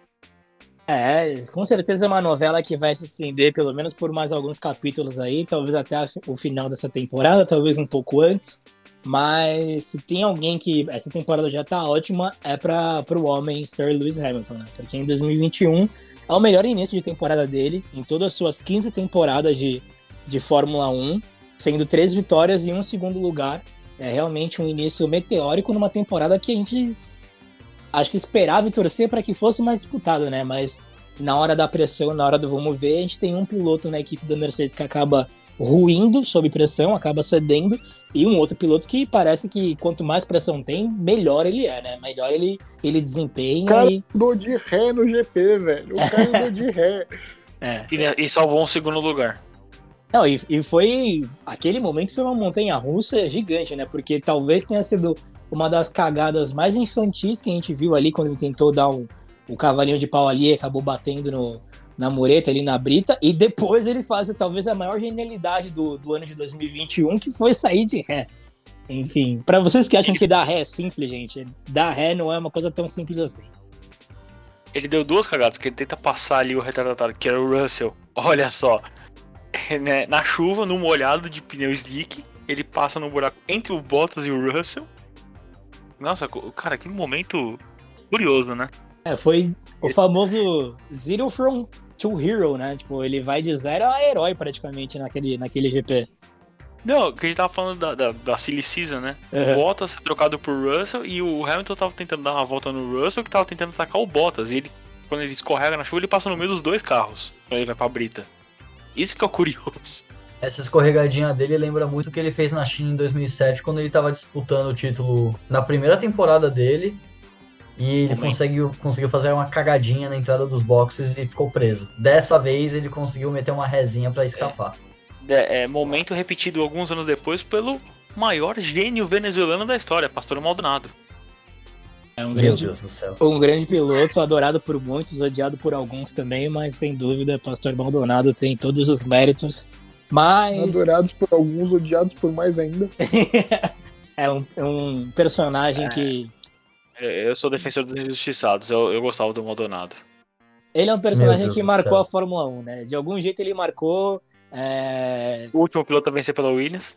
É, com certeza é uma novela que vai se estender pelo menos por mais alguns capítulos aí, talvez até o final dessa temporada, talvez um pouco antes. Mas se tem alguém que essa temporada já tá ótima, é para o homem Sir Lewis Hamilton, né? Porque em 2021 é o melhor início de temporada dele, em todas as suas 15 temporadas de, de Fórmula 1, sendo três vitórias e um segundo lugar. É realmente um início meteórico numa temporada que a gente acho que esperava e torcer para que fosse mais disputada, né? Mas na hora da pressão, na hora do vamos ver, a gente tem um piloto na equipe da Mercedes que acaba ruindo sob pressão, acaba cedendo, e um outro piloto que parece que quanto mais pressão tem, melhor ele é, né? Melhor ele, ele desempenha Cara, e. Andou de ré no GP, velho. O cara andou de ré. É. E, e salvou um segundo lugar. Não, e, e foi. Aquele momento foi uma montanha russa gigante, né? Porque talvez tenha sido uma das cagadas mais infantis que a gente viu ali quando ele tentou dar um, o cavalinho de pau ali e acabou batendo no, na mureta ali na brita. E depois ele faz talvez a maior genialidade do, do ano de 2021, que foi sair de ré. Enfim, pra vocês que acham que dar ré é simples, gente, dar ré não é uma coisa tão simples assim. Ele deu duas cagadas, que ele tenta passar ali o retardatário, que era o Russell. Olha só. né, Na chuva, no molhado de pneu slick, ele passa no buraco entre o Bottas e o Russell. Nossa, cara, que momento curioso, né? É, foi o famoso Zero from to Hero, né? Tipo, ele vai de zero a herói praticamente naquele, naquele GP. Não, que a gente tava falando da, da, da Silly Season, né? Uhum. O Bottas ser trocado por Russell e o Hamilton tava tentando dar uma volta no Russell que tava tentando atacar o Bottas. E ele, quando ele escorrega na chuva, ele passa no meio dos dois carros. Quando ele vai pra brita. Isso que é o curioso. Essa escorregadinha dele lembra muito o que ele fez na China em 2007, quando ele tava disputando o título na primeira temporada dele. E ele conseguiu, conseguiu fazer uma cagadinha na entrada dos boxes e ficou preso. Dessa vez ele conseguiu meter uma resinha pra escapar. É, é momento repetido alguns anos depois pelo maior gênio venezuelano da história, Pastor Maldonado. É um Meu grande, Deus do céu. um grande piloto, adorado por muitos, odiado por alguns também, mas sem dúvida, Pastor Maldonado tem todos os méritos. Mas Adorados por alguns, odiados por mais ainda. é um, é um personagem que. É, Eu sou defensor dos injustiçados, eu, eu gostava do Maldonado. Ele é um personagem que marcou céu. a Fórmula 1, né? De algum jeito ele marcou. é, O último piloto a vencer pela Williams.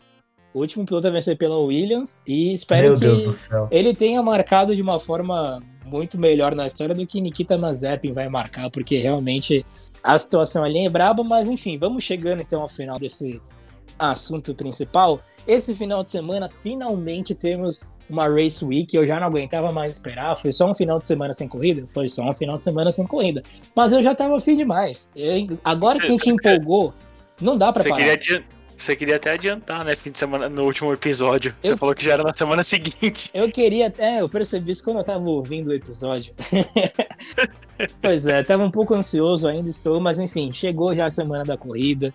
O último piloto a vencer pela Williams e espero Meu que Deus do céu. ele tenha marcado de uma forma muito melhor na história do que Nikita Mazepin vai marcar, porque realmente a situação ali é braba, mas enfim, vamos chegando então ao final desse assunto principal. Esse final de semana, finalmente temos uma Race Week, eu já não aguentava mais esperar, foi só um final de semana sem corrida? Foi só um final de semana sem corrida, mas eu já tava afim demais. Eu- agora que a gente empolgou, não dá pra Você parar. queria, você queria até adiantar, né, fim de semana, no último episódio. Você Eu- falou que já era na semana seguinte. Eu queria até, eu percebi isso quando eu tava ouvindo o episódio. pois é, tava um pouco ansioso ainda, estou, mas enfim, chegou já a semana da corrida.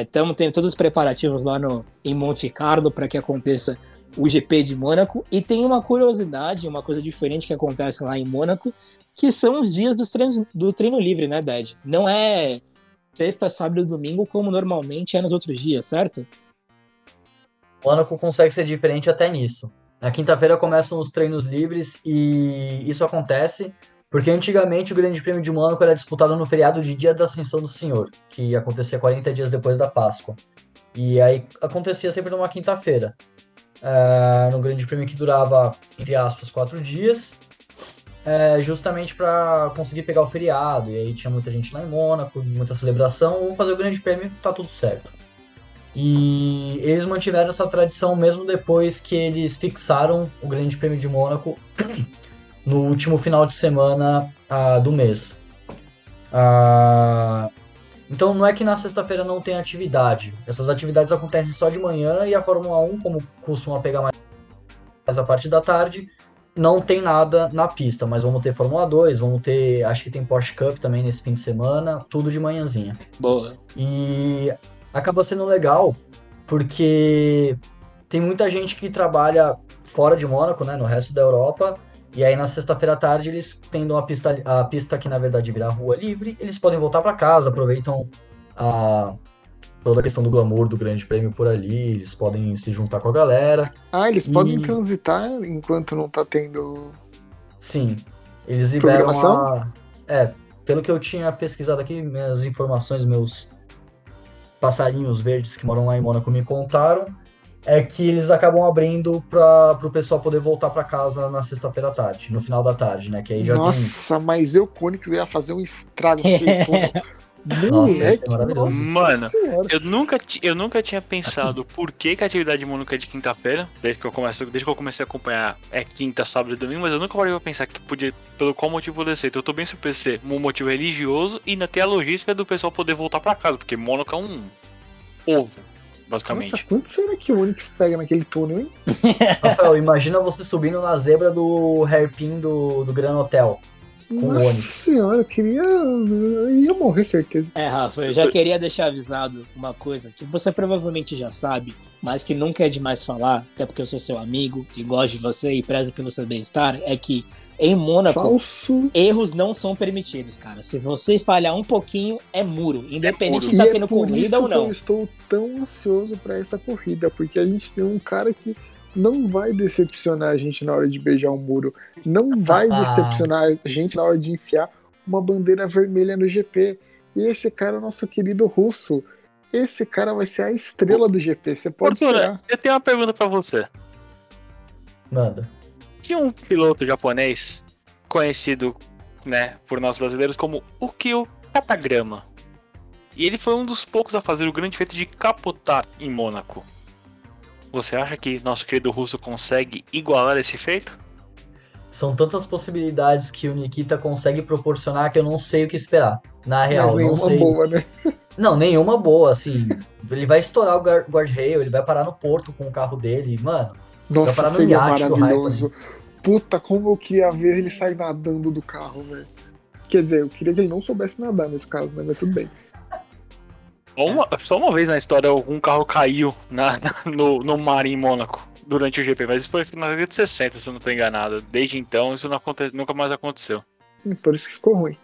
Estamos tendo todos os preparativos lá no, em Monte Carlo para que aconteça o GP de Mônaco. E tem uma curiosidade, uma coisa diferente que acontece lá em Mônaco, que são os dias dos treinos, do treino livre, né, Dad? Não é sexta, sábado e domingo como normalmente é nos outros dias, certo? Mônaco consegue ser diferente até nisso. Na quinta-feira começam os treinos livres e isso acontece Porque antigamente o Grande Prêmio de Mônaco era disputado no feriado de Dia da Ascensão do Senhor, que acontecia 40 dias depois da Páscoa. E aí acontecia sempre numa quinta-feira. É, no Grande Prêmio que durava, entre aspas, quatro dias, é, justamente para conseguir pegar o feriado. E aí tinha muita gente lá em Mônaco, muita celebração. Vamos fazer o Grande Prêmio, tá tudo certo. E eles mantiveram essa tradição mesmo depois que eles fixaram o Grande Prêmio de Mônaco no último final de semana uh, do mês. Uh, então não é que na sexta-feira não tem atividade. Essas atividades acontecem só de manhã e a Fórmula 1, como costuma pegar mais a parte da tarde, não tem nada na pista. Mas vamos ter Fórmula 2, vamos ter. Acho que tem Porsche Cup também nesse fim de semana, tudo de manhãzinha. Boa. E acaba sendo legal porque tem muita gente que trabalha fora de Mônaco, né, no resto da Europa, e aí na sexta-feira à tarde eles tendo uma pista, a pista que na verdade vira rua livre, eles podem voltar para casa, aproveitam a toda a questão do glamour do Grande Prêmio por ali, eles podem se juntar com a galera. Ah, eles e... podem transitar enquanto não tá tendo Sim. Eles liberam a É, pelo que eu tinha pesquisado aqui, minhas informações, meus passarinhos verdes que moram lá em Mônaco me contaram, é que eles acabam abrindo para o pessoal poder voltar para casa na sexta-feira à tarde, no final da tarde, né? Que aí já Nossa, tem... mas eu, Conix, ia fazer um estrago. Nossa, é maravilhoso. Mano, eu nunca, eu nunca tinha pensado por que, que a atividade Mônaco é de quinta-feira, desde que eu comecei, desde que eu comecei a acompanhar é quinta, sábado e domingo, mas eu nunca parei pra pensar que podia, pelo qual motivo poderia ser. Então eu tô bem surpreso ser um motivo religioso e ainda ter a logística do pessoal poder voltar pra casa, porque Mônaco é um ovo basicamente. Nossa, quanto será que o Onix pega naquele túnel, hein? Rafael, imagina você subindo na zebra do hairpin do, do Gran Hotel. Com Nossa senhora, eu queria. Eu ia morrer, certeza. É, Rafa, eu já queria deixar avisado uma coisa que você provavelmente já sabe, mas que nunca é demais falar, até porque eu sou seu amigo e gosto de você e prezo pelo seu bem-estar, é que em Mônaco, Falso. erros não são permitidos, cara. Se você falhar um pouquinho, é muro, independente é de estar tá tendo é corrida ou não. eu estou tão ansioso para essa corrida, porque a gente tem um cara que não vai decepcionar a gente na hora de beijar um muro, não vai ah. decepcionar a gente na hora de enfiar uma bandeira vermelha no GP. E esse cara é o nosso querido russo. Esse cara vai ser a estrela do GP, você pode Arthur, esperar. Eu tenho uma pergunta para você. Manda. Tinha um piloto japonês conhecido, né, por nós brasileiros como Ukio Katagrama. E ele foi um dos poucos a fazer o grande feito de capotar em Mônaco. Você acha que nosso querido russo consegue igualar esse feito? São tantas possibilidades que o Nikita consegue proporcionar que eu não sei o que esperar. Na real, Mas não sei. boa, né? Não, nenhuma boa, assim. ele vai estourar o guardrail, ele vai parar no porto com o carro dele, mano. Nossa, vai parar no iate maravilhoso. Puta, como eu queria ver ele sair nadando do carro, velho. Quer dizer, eu queria que ele não soubesse nadar nesse caso, né? Mas tudo bem. Só uma, só uma vez na história algum carro caiu na, no, no mar em Mônaco durante o GP, mas isso foi na década de 60, se eu não estou enganado. Desde então, isso não acontece, nunca mais aconteceu. Por isso que ficou ruim.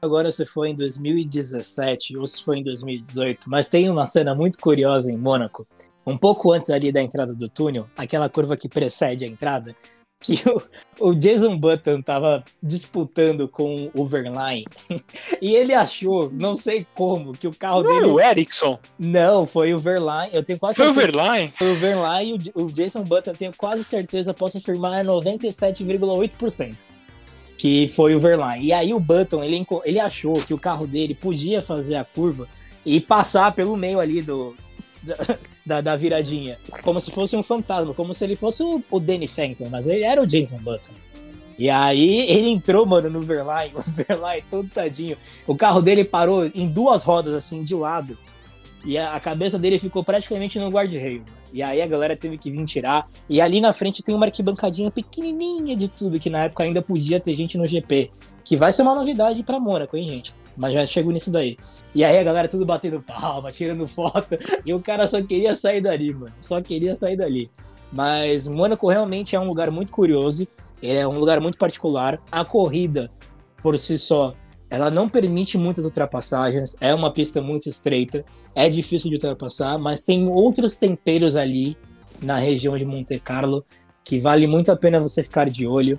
Agora se foi em 2017 ou se foi em 2018, mas tem uma cena muito curiosa em Mônaco. Um pouco antes ali da entrada do túnel, aquela curva que precede a entrada, que o, o, Jason Button tava disputando com o Verline e ele achou, não sei como, que o carro não dele. o Ericsson. Não, foi o Verline. Eu tenho quase Foi o Verline? Foi o Verline e o, o Jason Button, tenho quase certeza, posso afirmar, 97,8%. Que foi o Verline. E aí o Button, ele, ele achou que o carro dele podia fazer a curva e passar pelo meio ali do, da, da viradinha. Como se fosse um fantasma, como se ele fosse o, o Danny Phantom, mas ele era o Jason Button. E aí ele entrou, mano, no Verline, o Verline todo tadinho. O carro dele parou em duas rodas, assim, de lado. E a, a cabeça dele ficou praticamente no guarda-reio. E aí a galera teve que vir tirar. E ali na frente tem uma arquibancadinha pequenininha de tudo, que na época ainda podia ter gente no GP. Que vai ser uma novidade pra Mônaco, hein, gente? Mas já chego nisso daí. E aí a galera tudo batendo palma, tirando foto. E o cara só queria sair dali, mano. Só queria sair dali. Mas Mônaco realmente é um lugar muito curioso. É um lugar muito particular. A corrida, por si só, ela não permite muitas ultrapassagens. É uma pista muito estreita. É difícil de ultrapassar. Mas tem outros temperos ali na região de Monte Carlo que vale muito a pena você ficar de olho.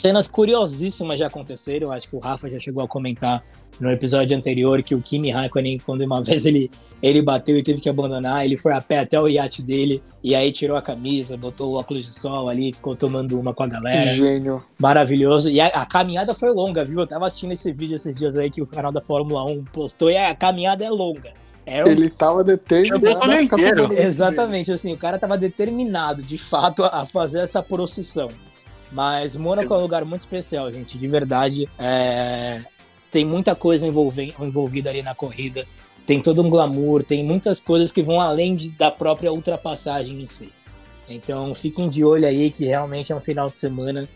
Cenas curiosíssimas já aconteceram, acho que o Rafa já chegou a comentar no episódio anterior que o Kimi Raikkonen, quando uma vez ele, ele bateu e teve que abandonar, ele foi a pé até o iate dele e aí tirou a camisa, botou o óculos de sol ali, ficou tomando uma com a galera. Gênio. Maravilhoso. E a, a, caminhada foi longa, viu? Eu tava assistindo esse vídeo esses dias aí que o canal da Fórmula 1 postou e a caminhada é longa. É um... Ele tava determinado a inteiro. Exatamente, assim, o cara tava determinado, de fato, a fazer essa procissão. Mas Mônaco é um lugar muito especial, gente, de verdade. É tem muita coisa envolvida ali na corrida, tem todo um glamour, tem muitas coisas que vão além de, da própria ultrapassagem em si. Então fiquem de olho aí que realmente é um final de semana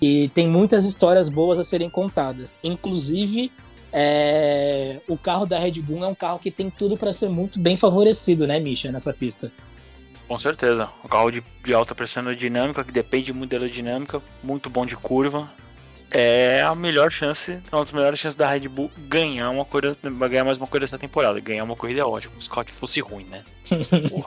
e tem muitas histórias boas a serem contadas. Inclusive, é... o carro da Red Bull é um carro que tem tudo para ser muito bem favorecido, né, Misha, nessa pista. Com certeza. Um carro de, de alta pressão aerodinâmica, que depende muito da aerodinâmica, muito bom de curva é a melhor chance, uma das melhores chances da Red Bull ganhar uma corrida, ganhar mais uma corrida essa temporada. Ganhar uma corrida é ótimo, se o Scott fosse ruim, né?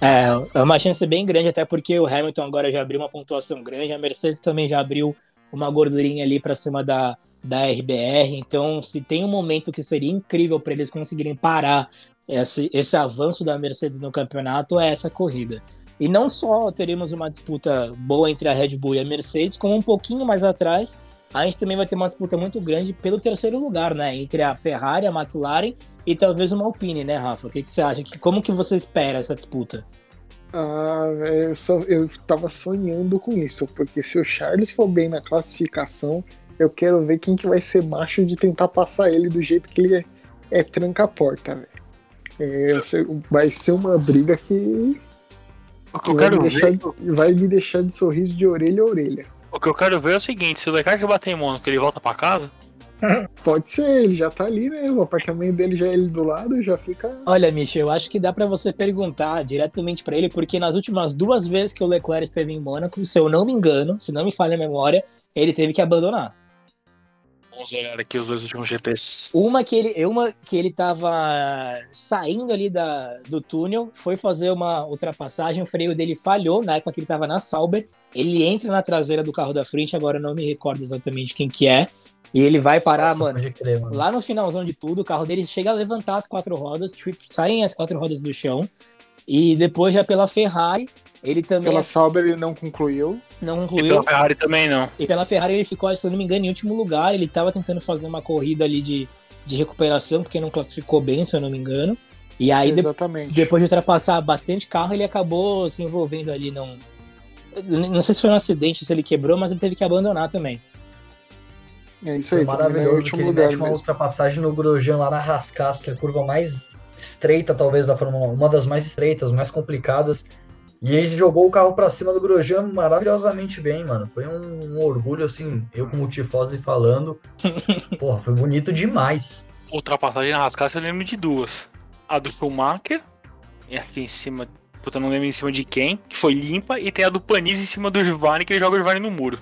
é, é uma chance bem grande, até porque o Hamilton agora já abriu uma pontuação grande, a Mercedes também já abriu uma gordurinha ali para cima da, da RBR. Então, se tem um momento que seria incrível para eles conseguirem parar esse, esse avanço da Mercedes no campeonato, é essa corrida. E não só teremos uma disputa boa entre a Red Bull e a Mercedes, como um pouquinho mais atrás, a gente também vai ter uma disputa muito grande pelo terceiro lugar, né? Entre a Ferrari, a McLaren e talvez uma Alpine, né, Rafa? O que, que você acha? Como que você espera essa disputa? Ah, eu, só, eu tava sonhando com isso, porque se o Charles for bem na classificação, eu quero ver quem que vai ser macho de tentar passar ele do jeito que ele é, é tranca a porta, velho. É, vai ser uma briga que o que eu vai quero me ver. Vai me deixar de sorriso de orelha a orelha. O que eu quero ver é o seguinte: se o Leclerc bater em Mônaco, ele volta pra casa? Pode ser, ele já tá ali, né? O apartamento dele já é ali do lado, já fica. Olha, Michel, eu acho que dá para você perguntar diretamente para ele, porque nas últimas duas vezes que o Leclerc esteve em Mônaco, se eu não me engano, se não me falha a memória, ele teve que abandonar. Vamos olhar aqui os dois últimos GPs. Uma que ele, uma que ele tava saindo ali da, do túnel, foi fazer uma ultrapassagem, o freio dele falhou na época que ele tava na Sauber. Ele entra na traseira do carro da frente, agora não me recordo exatamente quem que é. E ele vai parar, Nossa, mano, crer, mano, Lá no finalzão de tudo, o carro dele chega a levantar as quatro rodas, tipo, saem as quatro rodas do chão. E depois já pela Ferrari, ele também. Pela Sauber ele não concluiu. Não concluiu. E pela Ferrari também não. E pela Ferrari ele ficou, se eu não me engano, em último lugar. Ele estava tentando fazer uma corrida ali de, de recuperação, porque não classificou bem, se eu não me engano. E aí, Exatamente. depois de ultrapassar bastante carro, ele acabou se envolvendo ali num. Não sei se foi um acidente, se ele quebrou, mas ele teve que abandonar também. É isso aí. Foi maravilhoso que ele mete uma mesmo. ultrapassagem no Grosjean lá na Rascas, que é a curva mais estreita, talvez, da Fórmula 1. Uma das mais estreitas, mais complicadas. E ele jogou o carro para cima do Grosjean maravilhosamente bem, mano. Foi um, um orgulho, assim, eu como tifose falando. Porra, foi bonito demais. Ultrapassagem na Rascasse eu lembro de duas. A do Schumacher, aqui em cima, puta, não lembro em cima de quem, que foi limpa, e tem a do Panis em cima do Giovanni, que ele joga o Giovanni no muro.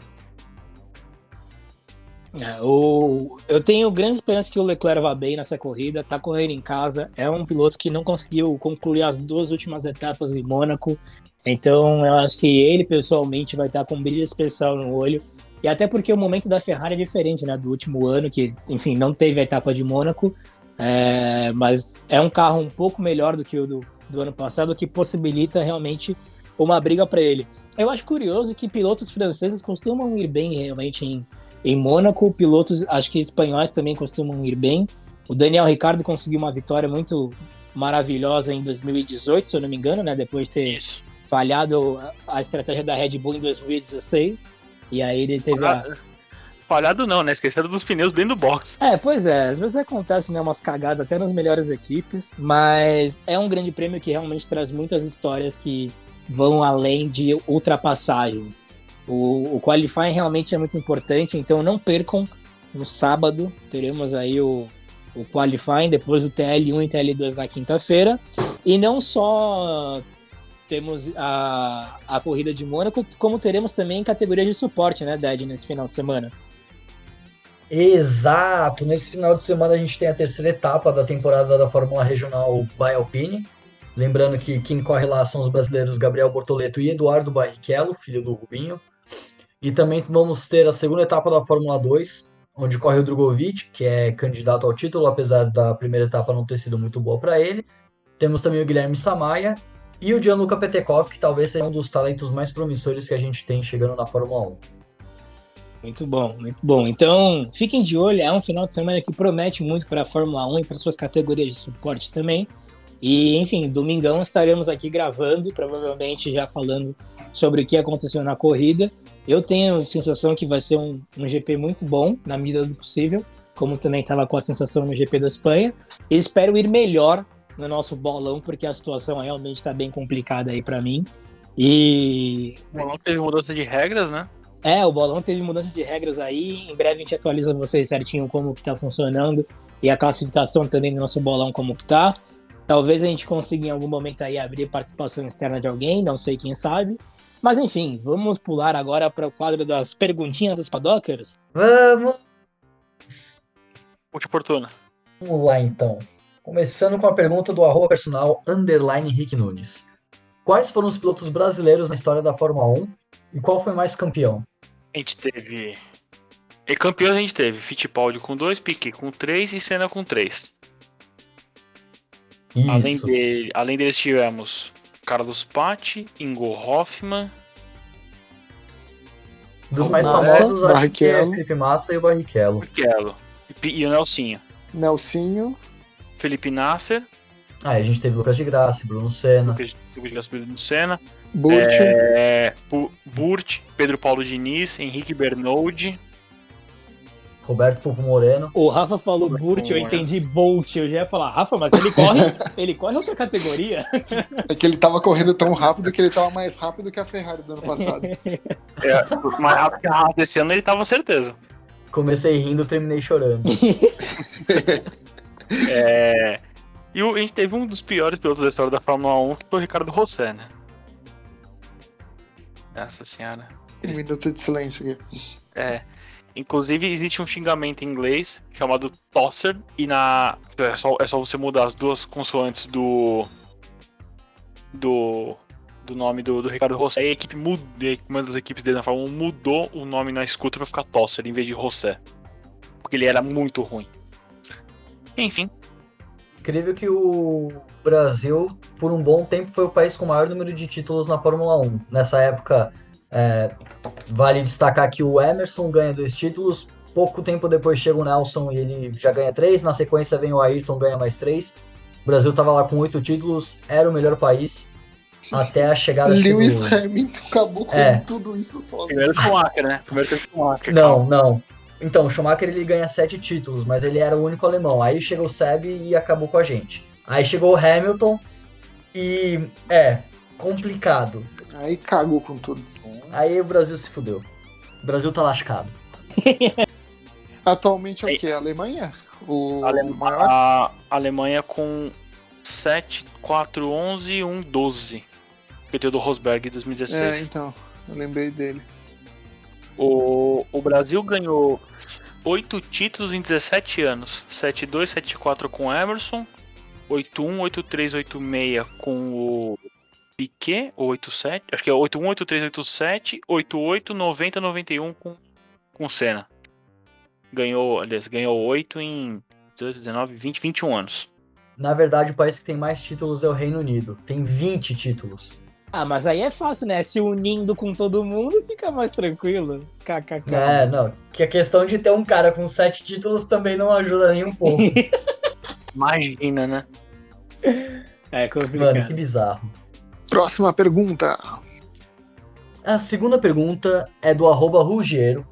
É, o... Eu tenho grande esperança que o Leclerc vá bem nessa corrida, tá correndo em casa. É um piloto que não conseguiu concluir as duas últimas etapas em Mônaco. Então eu acho que ele pessoalmente vai estar com um brilho especial no olho. E até porque o momento da Ferrari é diferente, né? Do último ano, que, enfim, não teve a etapa de Mônaco. É... mas é um carro um pouco melhor do que o do, do ano passado, que possibilita realmente uma briga para ele. Eu acho curioso que pilotos franceses costumam ir bem realmente em em Mônaco, pilotos, acho que espanhóis também costumam ir bem. O Daniel Ricardo conseguiu uma vitória muito maravilhosa em 2018, se eu não me engano, né? Depois de ter Isso. falhado a estratégia da Red Bull em 2016. E aí ele teve falhado, a... falhado não, né? Esqueceram dos pneus dentro do box. É, pois é. Às vezes acontece, né? Umas cagadas até nas melhores equipes. Mas é um grande prêmio que realmente traz muitas histórias que vão além de ultrapassagens. O, o qualifying realmente é muito importante, então não percam. No sábado teremos aí o, o qualifying, depois o TL1 e TL2 na quinta-feira. E não só temos a, a corrida de Mônaco, como teremos também categoria de suporte, né, Dad, nesse final de semana. Exato! Nesse final de semana a gente tem a terceira etapa da temporada da Fórmula Regional by Alpine. Lembrando que quem corre lá são os brasileiros Gabriel Bortoleto e Eduardo Barrichello, filho do Rubinho. E também vamos ter a segunda etapa da Fórmula 2, onde corre o Drogovic, que é candidato ao título, apesar da primeira etapa não ter sido muito boa para ele. Temos também o Guilherme Samaia e o Gianluca Petekov, que talvez seja um dos talentos mais promissores que a gente tem chegando na Fórmula 1. Muito bom, muito bom. Então, fiquem de olho, é um final de semana que promete muito para a Fórmula 1 e para suas categorias de suporte também. E, enfim, domingão estaremos aqui gravando, provavelmente já falando sobre o que aconteceu na corrida. Eu tenho a sensação que vai ser um, um GP muito bom, na medida do possível, como também estava com a sensação no GP da Espanha. E espero ir melhor no nosso bolão, porque a situação realmente está bem complicada aí para mim. E. O bolão teve mudança de regras, né? É, o bolão teve mudança de regras aí. Em breve a gente atualiza vocês certinho como que tá funcionando e a classificação também do nosso bolão como que tá. Talvez a gente consiga em algum momento aí abrir participação externa de alguém, não sei quem sabe. Mas enfim, vamos pular agora para o quadro das perguntinhas dos paddockers. Vamos! Muito oportuna. Vamos lá então. Começando com a pergunta do arroba personal underline Rick Nunes. Quais foram os pilotos brasileiros na história da Fórmula 1 e qual foi mais campeão? A gente teve. E campeão a gente teve Fittipaldi com 2, Piquet com 3 e Senna com 3. Além, Isso. dele, além deles tivemos Carlos Patti, Ingo Hoffman, Dos mais Massa, famosos, acho que é. Felipe Massa e o Barrichello. Barrichello e e o Nelsinho. Nelsinho, Felipe Nasser, Aí a gente teve Lucas de Graça, Bruno Senna. Lucas Lucas do Senna, Burt, é, Bu- Burt, Pedro Paulo Diniz, Henrique Bernoldi, Roberto Pupo Moreno. O Rafa falou Burt, eu entendi Bolt. Eu já ia falar, Rafa, mas ele corre, ele corre outra categoria. é que ele tava correndo tão rápido que ele tava mais rápido que a Ferrari do ano passado. é, mais rápido que a Haas desse ano ele tava certeza. Comecei rindo, terminei chorando. É, e o- a gente teve um dos piores pilotos da história da Fórmula 1, que foi o Ricardo Rossé, né? Nossa senhora. Um minuto de silêncio aqui. É. Inclusive, existe um xingamento em inglês chamado tosser, e na. É só, é só você mudar as duas consoantes do. Do. Do nome do, do Ricardo Rossé. E a equipe mudou. Uma das equipes dele na Fórmula 1 mudou o nome na escuta pra ficar tosser em vez de Rossé. Porque ele era muito ruim. Enfim, Incrível que o Brasil, por um bom tempo, foi o país com o maior número de títulos na Fórmula 1. Nessa época, é, vale destacar que o Emerson ganha dois títulos. Pouco tempo depois chega o Nelson e ele já ganha três. Na sequência vem o Ayrton, ganha mais três. O Brasil estava lá com oito títulos, era o melhor país até a chegada Lewis do... Hamilton acabou com É. tudo isso sozinho. primeiro Schumacher, né? Primeiro teve Schumacher. Não, não. Então, o Schumacher ele ganha sete títulos, mas ele era o único alemão. Aí chegou o Seb e acabou com a gente. Aí chegou o Hamilton e é complicado. Aí cagou com tudo. Aí o Brasil se fudeu. O Brasil tá lascado. Atualmente é o quê? A Alemanha? O Ale- maior? A Alemanha com 7, 4, 11 1, 12. PT do Rosberg em É, 2016. então. Eu lembrei dele. O, o Brasil ganhou 8 títulos em 17 anos. 7-2, 7-4 com o Emerson. 8-1, 8-3, 8-6 com o Piquet. Ou 8-7. Acho que é 8-1, 8-3, 8-7. 8-8, 90, 91 com, com Senna. Ganhou, aliás, ganhou 8 em 18, 19, 20, 21 anos. Na verdade, o país que tem mais títulos é o Reino Unido. Tem 20 títulos. Ah, mas aí é fácil, né? Se unindo com todo mundo, fica mais tranquilo. KKK. É, não. Que a questão de ter um cara com sete títulos também não ajuda nem um pouco. Imagina, né? É complicado. Mano, que bizarro. Próxima pergunta. A segunda pergunta é do arroba Rugiero.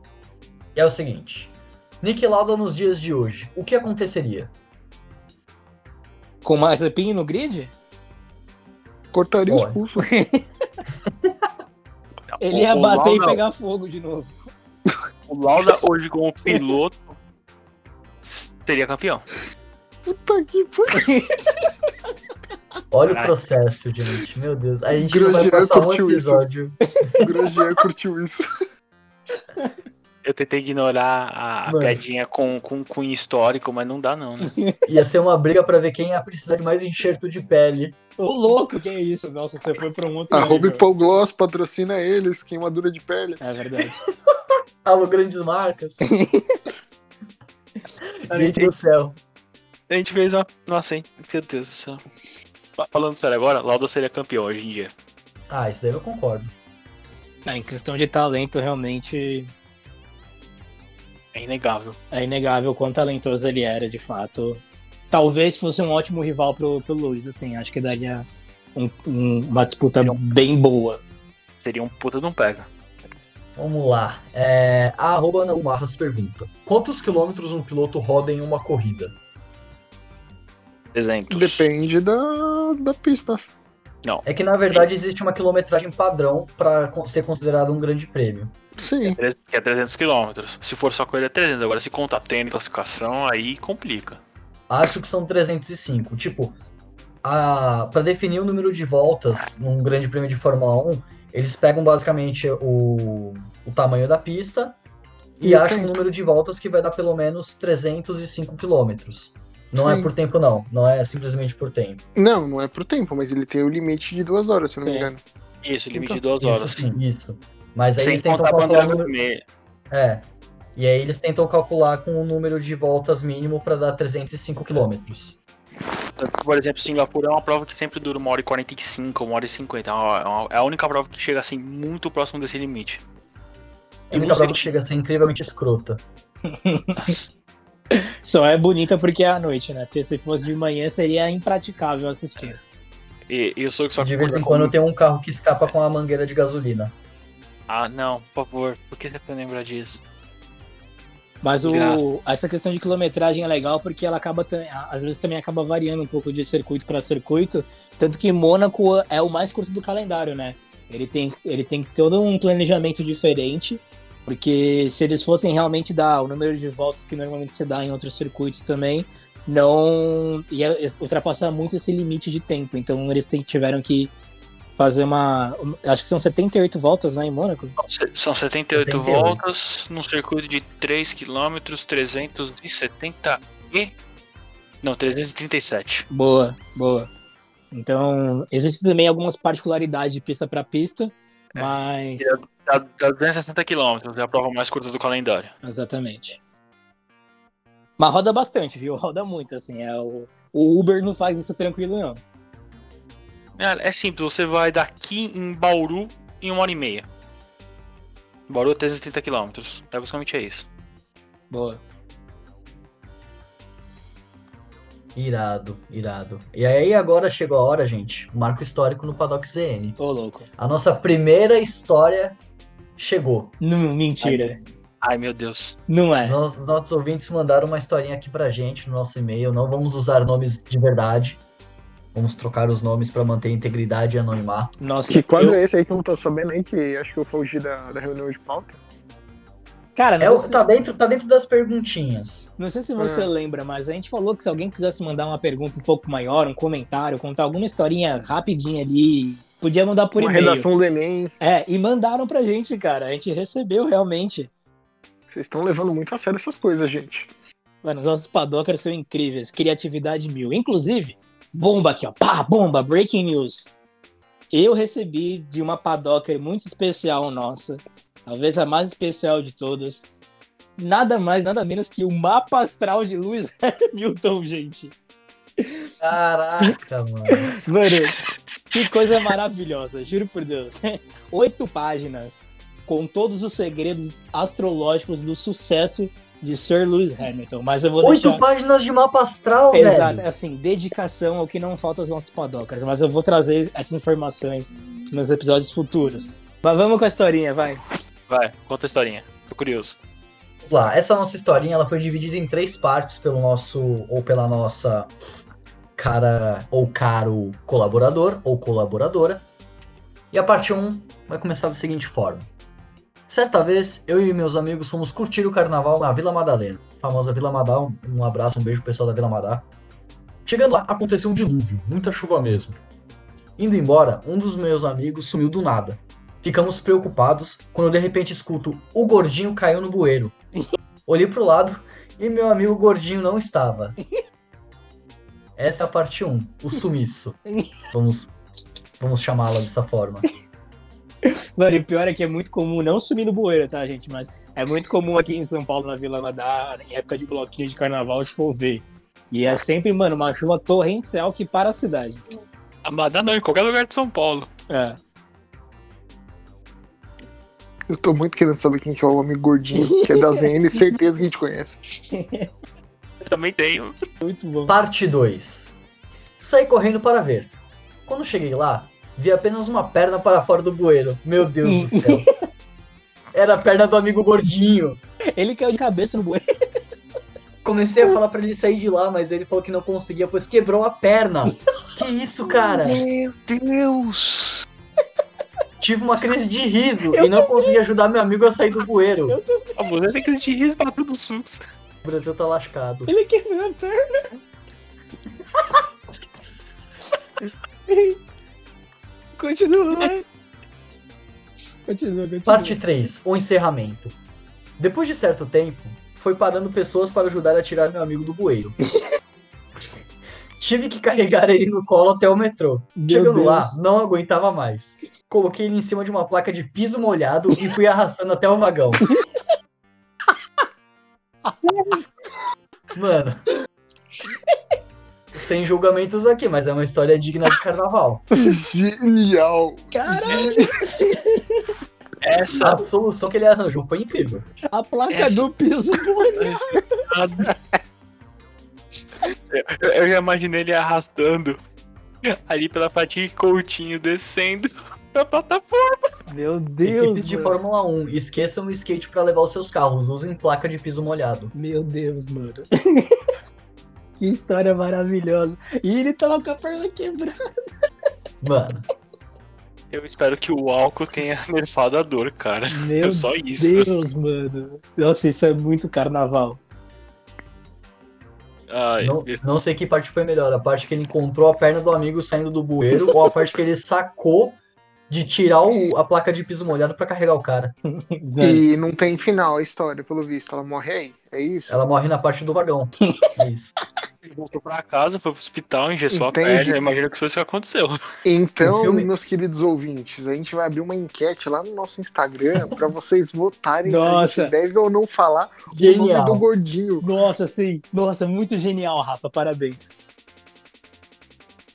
E é o seguinte. Nick Lauda nos dias de hoje, o que aconteceria? Com mais Mazepin no grid? Cortaria os pulsos. Ele ia O- o bater e Lauda- pegar fogo de novo. O Lauda hoje como piloto seria campeão. Puta que pariu. Olha o Caraca. processo, gente. Meu Deus. A gente não vai Grosjean passar um isso. episódio. O Grosjean curtiu isso. Eu tentei ignorar a, a Mano. piadinha com, com cunho histórico, mas não dá não, né? Ia ser uma briga pra ver quem ia precisar de mais enxerto de pele. Ô, louco, que é isso? Nossa, você foi pra um outro Arroba nível. Hipogloss patrocina eles, queimadura de pele. É verdade. Alô, grandes marcas. Gente do céu. A gente fez uma. Nossa, hein? Meu Deus do céu. Fa- Falando sério agora, Lauda seria campeão hoje em dia. Ah, isso daí eu concordo. É, em questão de talento, realmente É inegável. é inegável o quão talentoso ele era, de fato. Talvez fosse um ótimo rival pro, pro Luiz, assim. Acho que daria um- um- uma disputa bem boa. Seria um puta de um pega. Vamos lá. É, a arroba Ana Marras pergunta: Quantos quilômetros um piloto roda em uma corrida? 300. Depende da, da pista. É que na verdade existe uma quilometragem padrão para ser considerado um grande prêmio. Sim. Que é 300 km. Se for só corrida é 300. Agora se conta e classificação, aí complica. Acho que são 305. Tipo, a... para definir o número de voltas num grande prêmio de Fórmula 1, eles pegam basicamente o, o tamanho da pista e, E o acham um tempo. número de voltas que vai dar pelo menos 305 quilômetros. Não é Sim. por tempo, não. Não é simplesmente por tempo. Não, não é pro tempo, mas ele tem o limite de duas horas, se eu não me Sim. engano. Isso, limite de Então, duas horas. Isso sim, isso. Mas aí Sem eles tentam calcular o número... É. E aí eles tentam calcular com o número de voltas mínimo para dar 305 quilômetros. Tanto que, Por exemplo, Singapura é uma prova que sempre dura uma hora e 45, uma hora e 50. É uma- É a única prova que chega assim muito próximo desse limite. É a única prova que chega a ser incrivelmente escrota. Só é bonita porque é à noite, né? Porque se fosse de manhã seria impraticável assistir. E, e eu sou que só de vez em quando comigo. tem um carro que escapa com a mangueira de gasolina. Ah, não, por favor. Por que você lembra disso? Mas o, essa questão de quilometragem é legal porque ela acaba às vezes também acaba variando um pouco de circuito para circuito, tanto que Mônaco é o mais curto do calendário, né? Ele tem ele tem todo um planejamento diferente, porque se eles fossem realmente dar o número de voltas que normalmente se dá em outros circuitos também, não ia ultrapassar muito esse limite de tempo. Então eles tem- tiveram que fazer uma, acho que são 78 voltas lá em Mônaco. São 78 78. voltas num circuito de 3 km 370 e. Não, 337. Boa, boa. Então, existem também algumas particularidades de pista para pista. Mas. Dá, dá 260 km, é a prova mais curta do calendário. Exatamente. Mas roda bastante, viu? Roda muito, assim. É o, o Uber não faz isso tranquilo, não. É, é simples, você vai daqui em Bauru em uma hora e meia. Bauru é 330 km. É basicamente é isso. Boa. Irado, irado. E aí agora chegou a hora, gente. Marco histórico no Paddock ZN. Ô, louco. A nossa primeira história chegou. Não, mentira. Ai meu Deus. Não é. Nos- nossos ouvintes mandaram uma historinha aqui pra gente no nosso e-mail. Não vamos usar nomes de verdade. Vamos trocar os nomes pra manter a integridade e anonimato. Nossa, Que quadro eu- é esse aí que eu não tô sabendo aí, que acho que eu fugi da, da reunião de pauta? Cara, não, É se, tá, dentro, tá dentro das perguntinhas. não sei se você Ah. lembra, mas a gente falou que se alguém quisesse mandar uma pergunta um pouco maior, um comentário, contar alguma historinha rapidinha ali, podia mandar por Uma e-mail. redação do Enem. É, e mandaram pra gente, cara. A gente recebeu realmente. Vocês estão levando muito a sério essas coisas, gente. Mano, os nossos padockers são incríveis. Criatividade mil. Inclusive, bomba aqui, ó. Pá, bomba, breaking news. Eu recebi de uma padocker muito especial nossa. Talvez a mais especial de todas. Nada mais, nada menos que o mapa astral de Lewis Hamilton, gente. Caraca, mano. Mano, que coisa maravilhosa, juro por Deus. Oito páginas com todos os segredos astrológicos do sucesso de Sir Lewis Hamilton. Mas eu vou Oito deixar... páginas de mapa astral, Exato, velho. assim, dedicação ao que não falta aos nossos padockers. Mas eu vou trazer essas informações nos episódios futuros. Mas vamos com a historinha, vai. Vai, conta a historinha. Tô curioso. Vamos lá. Essa nossa historinha ela foi dividida em três partes pelo nosso ou pela nossa cara ou caro colaborador ou colaboradora. E a parte 1 vai começar da seguinte forma. Certa vez, eu e meus amigos fomos curtir o carnaval na Vila Madalena. Famosa Vila Madá, um- um abraço, um beijo pro pessoal da Vila Madá. Chegando lá, aconteceu um dilúvio, muita chuva mesmo. Indo embora, um dos meus amigos sumiu do nada. Ficamos preocupados quando de repente escuto o gordinho caiu no bueiro. Olhei pro lado e meu amigo gordinho não estava. Essa é a parte 1, o sumiço. Vamos, vamos chamá-la dessa forma. Mano, e o pior é que é muito comum, não sumir no bueiro, tá, gente? Mas é muito comum aqui em São Paulo, na Vila Madá, em época de bloquinho de carnaval, chover. E é sempre, mano, uma chuva torrencial que para a cidade. Amadá não, em qualquer lugar de São Paulo. É. Eu tô muito querendo saber quem que é o homem gordinho, que é da ZN, certeza que a gente conhece. Eu também tenho. Muito bom. Parte 2. Saí correndo para ver. Quando cheguei lá, vi apenas uma perna para fora do bueiro. Meu Deus do céu. Era a perna do amigo gordinho. Ele caiu de cabeça no bueiro. Comecei a falar pra ele sair de lá, mas ele falou que não conseguia, pois quebrou a perna. Que isso, cara? Meu Deus! Tive uma crise de riso e não consegui ajudar meu amigo a sair do bueiro. A mulher tem que te riso pra tudo SUS. O Brasil tá lascado. Ele quebrou a perna. Continua. Continua, continua. Parte 3, o encerramento. Depois de certo tempo, foi parando pessoas para ajudar a tirar meu amigo do bueiro. Tive que carregar ele no colo até o metrô. Meu Chegando lá, não aguentava mais. Coloquei ele em cima de uma placa de piso molhado e fui arrastando até o vagão. Mano. Sem julgamentos aqui, mas é uma história digna de carnaval. Genial! Caralho, Essa A solução que ele arranjou foi incrível. a placa Essa- do piso molhado. Eu, eu já imaginei ele arrastando ali pela fatiga e Coutinho descendo da plataforma. Meu Deus, Equipes de mano. Fórmula 1, esqueçam o skate pra levar os seus carros, usem placa de piso molhado. Meu Deus, mano. que história maravilhosa. E ele tava com a perna quebrada. Mano, Eu espero que o álcool tenha nerfado a dor, cara. Meu É só isso. Deus, mano. Nossa, isso é muito carnaval. Ai, não, esse- não sei que parte foi melhor, a parte que ele encontrou a perna do amigo saindo do bueiro ou a parte que ele sacou de tirar o- a placa de piso molhado pra carregar o cara. E não tem final a história, pelo visto. Ela morre aí. É isso? Ela morre na parte do vagão. É isso. Ele voltou pra casa, foi pro hospital, engessou Entendi. a perna. Eu imagino que foi isso que aconteceu. Então, O filme- meus queridos ouvintes, a gente vai abrir uma enquete lá no nosso Instagram pra vocês votarem se a Nossa. gente deve ou não falar o nome do Genial. gordinho. Nossa, sim. Nossa, muito genial, Rafa. Parabéns.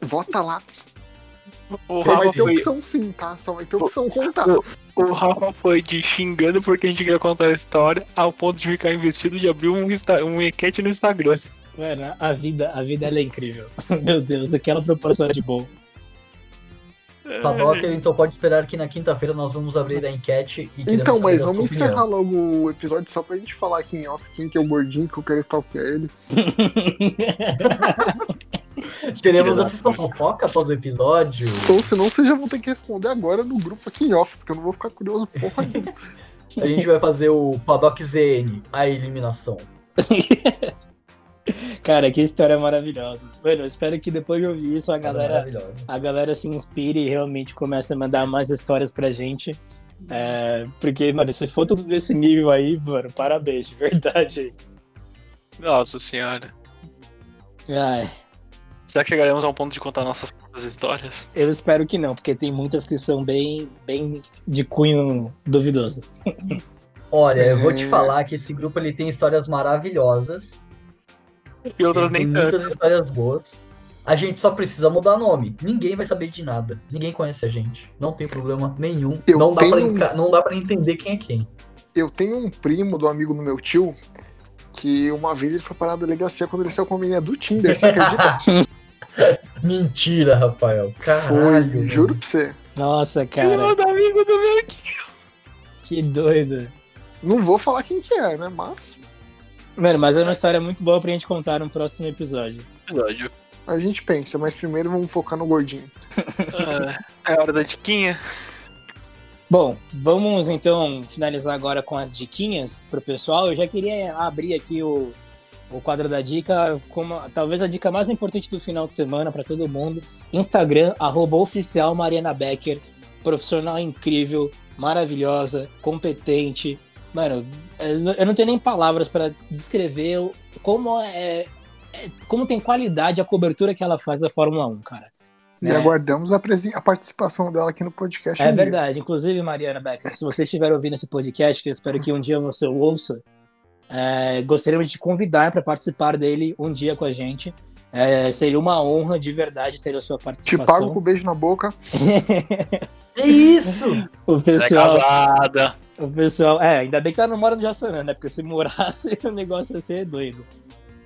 Vota lá. O Só vai Rafa, ter foi, opção sim, tá? Só vai ter opção contar. o Rafa foi de xingando porque a gente queria contar a história ao ponto de ficar investido de abrir um, um enquete no Instagram. Mano, a vida, a vida ela é incrível. Meu Deus, aquela proporção de bom. Padocker, então pode esperar que na quinta-feira nós vamos abrir a enquete e queremos Então, mas vamos encerrar logo o episódio só pra gente falar aqui em off quem que é o gordinho que eu quero stalkear ele. Teremos Filha da a sessão fofoca após o episódio. Ou senão vocês já vão ter que responder agora no grupo aqui em off, porque eu não vou ficar curioso porra nenhuma. A gente vai fazer o Paddock ZN, a eliminação. Cara, que história maravilhosa. Mano, eu espero que depois de ouvir isso a Cara, galera, a galera se inspire e realmente comece a mandar mais histórias pra gente. É, porque, mano, se for tudo desse nível aí, mano, parabéns, de verdade. Nossa senhora. Ai, Será que chegaremos ao ponto de contar nossas próprias histórias? eu espero que não, porque tem muitas que são bem, bem de cunho duvidoso. Olha, eu vou te É. falar que esse grupo ele tem histórias maravilhosas. E outras tem nem tanto. muitas histórias boas. A gente só precisa mudar nome. Ninguém vai saber de nada. Ninguém conhece a gente. Não tem problema nenhum. Eu não, dá pra tenho- enca- não dá pra entender quem é quem. Eu tenho um primo do amigo do meu tio que uma vez ele foi parar na delegacia quando ele saiu com a menina do Tinder, você acredita? Mentira, Rafael. Caralho. Foi, mano. juro pra você. Nossa, Cara. cara, amigo do meu tio. que doido. Não vou falar quem que é, né? Mas Mano, mas é uma história muito boa pra gente contar no próximo episódio. Episódio. a gente pensa, mas primeiro vamos focar no gordinho. Ah, é hora da diquinha. Bom, vamos então finalizar agora com as diquinhas pro pessoal. Eu já queria abrir aqui o, o quadro da dica, como talvez a dica mais importante do final de semana para todo mundo. Instagram, arroba oficial Mariana Becker, profissional incrível, maravilhosa, competente. Mano, eu não tenho nem palavras para descrever como é, é, como tem qualidade a cobertura que ela faz da Fórmula 1, cara. E é. aguardamos a, a, participação dela aqui no podcast. É um verdade. Dia. Inclusive, Mariana Becker, se você estiver ouvindo esse podcast, que eu espero que um dia você ouça, é, gostaríamos de te convidar para participar dele um dia com a gente. É, seria uma honra de verdade ter a sua participação. Te pago com um beijo na boca. é isso! O pessoal. É casada. O pessoal. É, ainda bem que ela não mora no Jaçanã, né? Porque se morasse, o negócio ia ser doido.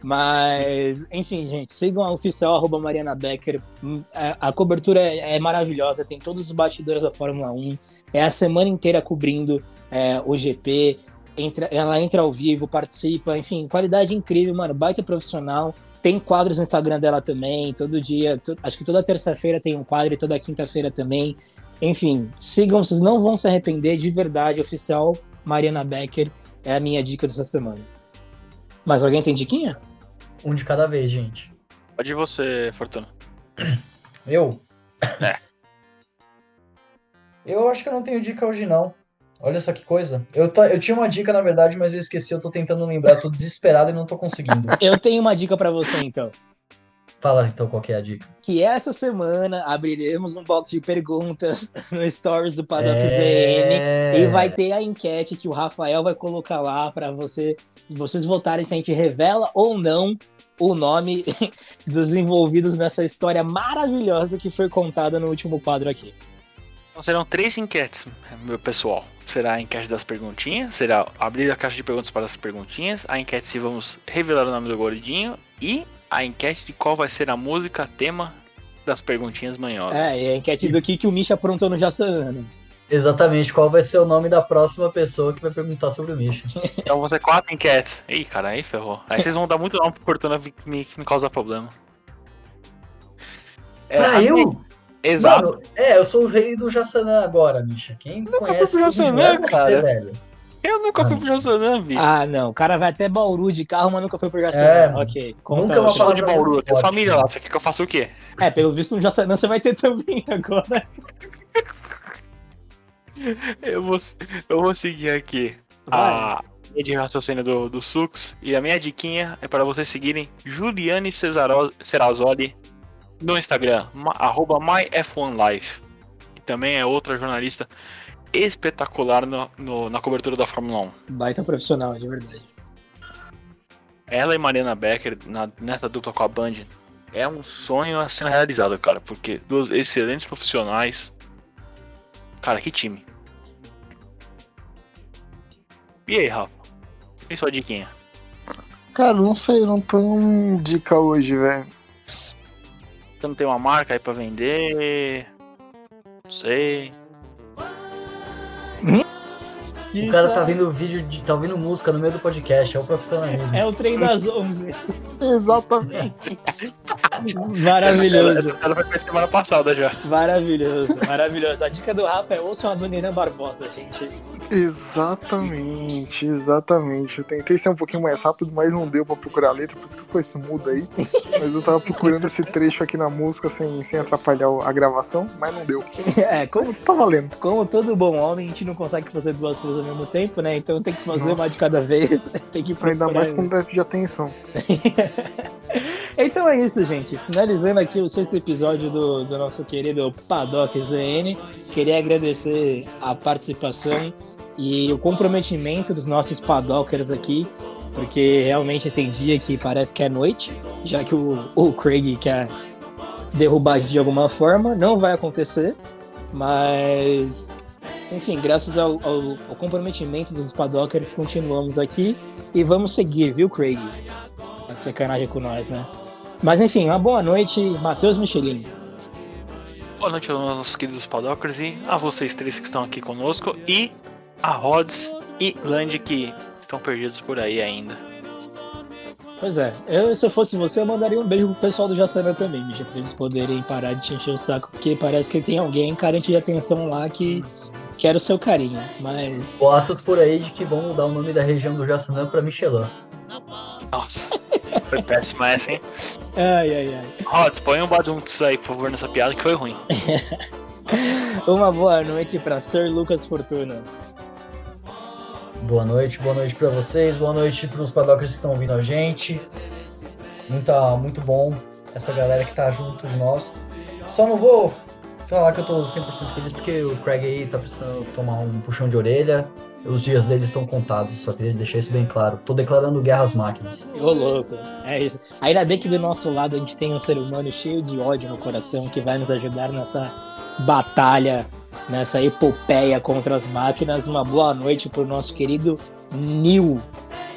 Mas, enfim, gente, sigam a oficial arroba Mariana Becker. Hum, a, a cobertura é, é, maravilhosa, tem todos os bastidores da Fórmula 1. É a semana inteira cobrindo é, o GP. Entra, ela entra ao vivo, participa, enfim, qualidade incrível, mano. Baita profissional. Tem quadros no Instagram dela também, todo dia. To, acho que toda terça-feira tem um quadro e toda quinta-feira também. Enfim, sigam, vocês não vão se arrepender de verdade. Oficial Mariana Becker é a minha dica dessa semana. Mas alguém tem diquinha? Um de cada vez, gente. Pode ir você, Fortuna. Eu? É. Eu acho que eu não tenho dica hoje, não. Olha só que coisa. Eu, eu tinha uma dica, na verdade, mas eu esqueci. Eu tô tentando lembrar, tô desesperado e não tô conseguindo. eu tenho uma dica para você, então. Fala então qual é a dica. Que essa semana abriremos um box de perguntas no Stories do Paddock é... ZN e vai ter a enquete que o Rafael vai colocar lá para você, vocês votarem se a gente revela ou não o nome dos envolvidos nessa história maravilhosa que foi contada no último quadro aqui. Então serão três enquetes, meu pessoal. Será a enquete das perguntinhas, será abrir a caixa de perguntas para as perguntinhas, a enquete se vamos revelar o nome do gordinho e a enquete de qual vai ser a música tema das perguntinhas manhosas. É, e a enquete do que, que o Misha aprontou no Jassan. Exatamente, qual vai ser o nome da próxima pessoa que vai perguntar sobre o Misha. então vão ser quatro enquetes. Ih, cara, aí ferrou. Aí vocês vão dar muito nome pro Cortana me, me causar problema. É, pra eu? Exato. Mano, é, eu sou o rei do Jassanã agora, Misha. Quem Nunca conhece o Jassanã, cara? velho. Eu nunca ah, fui pro Jassanã, bicho. Ah, não. O cara vai até Bauru de carro, mas nunca foi pro Jassanã. É, ok. Conta nunca uma fala de Bauru. Tem família lá. Você quer que eu faça o quê? É, pelo visto no Jassanã você vai ter também agora. eu, vou, eu vou seguir aqui vai. a linha de raciocínio do, do Sux. E a minha diquinha é para vocês seguirem Juliane Cerazoli no Instagram, arroba myf1life. Que também é outra jornalista espetacular no, no, na cobertura da Fórmula 1. Baita profissional, de verdade. Ela e Mariana Becker na, nessa dupla com a Band é um sonho a ser realizado, cara, porque duas excelentes profissionais. Cara, que time. E aí, Rafa? E sua diquinha? Cara, não sei, não tenho dica hoje, velho. Você não tem uma marca aí pra vender? Não sei. O cara tá vendo vídeo, de, tá ouvindo música no meio do podcast, é o profissionalismo. É o trem das 11. Exatamente. Maravilhoso. Ela foi semana passada já. Maravilhoso, maravilhoso. A dica do Rafa é ouçam a Dona Irã Barbosa, gente. Exatamente, exatamente. Eu tentei ser um pouquinho mais rápido, mas não deu pra procurar a letra, por isso que ficou esse mudo aí. Mas eu tava procurando esse trecho aqui na música sem, sem atrapalhar a gravação, mas não deu. É, como tá valendo. Como todo bom homem, a gente não consegue fazer duas coisas ao mesmo tempo, né? Então tem que fazer Nossa. uma de cada vez. tem que Ainda mais com déficit de atenção. então é isso, gente. Finalizando aqui o sexto episódio do, do nosso querido Paddock ZN. Queria agradecer a participação e o comprometimento dos nossos padockers aqui, porque realmente tem dia que parece que é noite, já que o, o Craig quer derrubar de alguma forma, não vai acontecer, mas enfim, graças ao, ao, ao comprometimento dos padockers, continuamos aqui e vamos seguir, viu, Craig? Tá de sacanagem com nós, né? Mas enfim, uma boa noite, Matheus Michelin. Boa noite aos nossos queridos padockers e a vocês três que estão aqui conosco e a Rods e Land que estão perdidos por aí ainda. Pois é, eu, se eu fosse você, eu mandaria um beijo pro pessoal do Jaçanã também, Micha, pra eles poderem parar de te encher o saco, porque parece que tem alguém carente de atenção lá que quer o seu carinho, mas. Boatos por aí de que vão mudar o nome da região do Jaçanã pra Michelin. Nossa, foi péssima essa, hein? Ai, ai, ai. Rods, põe um baduntos aí, por favor, nessa piada que foi ruim. Uma boa noite para Sir Lucas Fortuna. Boa noite, boa noite para vocês, boa noite para os paddockers que estão ouvindo a gente. Muita, muito bom essa galera que tá junto de nós. Só não vou falar que eu tô 100% feliz porque o Craig aí tá precisando tomar um puxão de orelha. Os dias dele estão contados, só queria deixar isso bem claro. Tô declarando guerra às máquinas. Ô louco, é isso. Ainda bem que do nosso lado a gente tem um ser humano cheio de ódio no coração que vai nos ajudar nessa batalha nessa epopeia contra as máquinas. Uma boa noite para o nosso querido Neil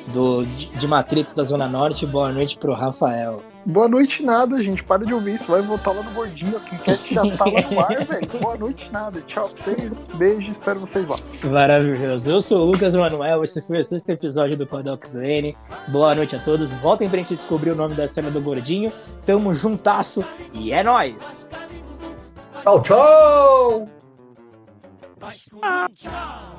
do, de Matrix da Zona Norte. Boa noite para o Rafael. Boa noite nada, gente. Para de ouvir isso. Vai voltar lá no gordinho. Quem quer que já tá lá no ar, velho. Boa noite nada. Tchau pra vocês. Beijo. Espero vocês lá. Maravilhoso. Eu sou o Lucas Manuel. Esse foi o sexto episódio do Padox N. Boa noite a todos. Voltem pra gente descobrir o nome da estrela do gordinho. Tamo juntasso e é nóis! Tchau, tchau! Tchau!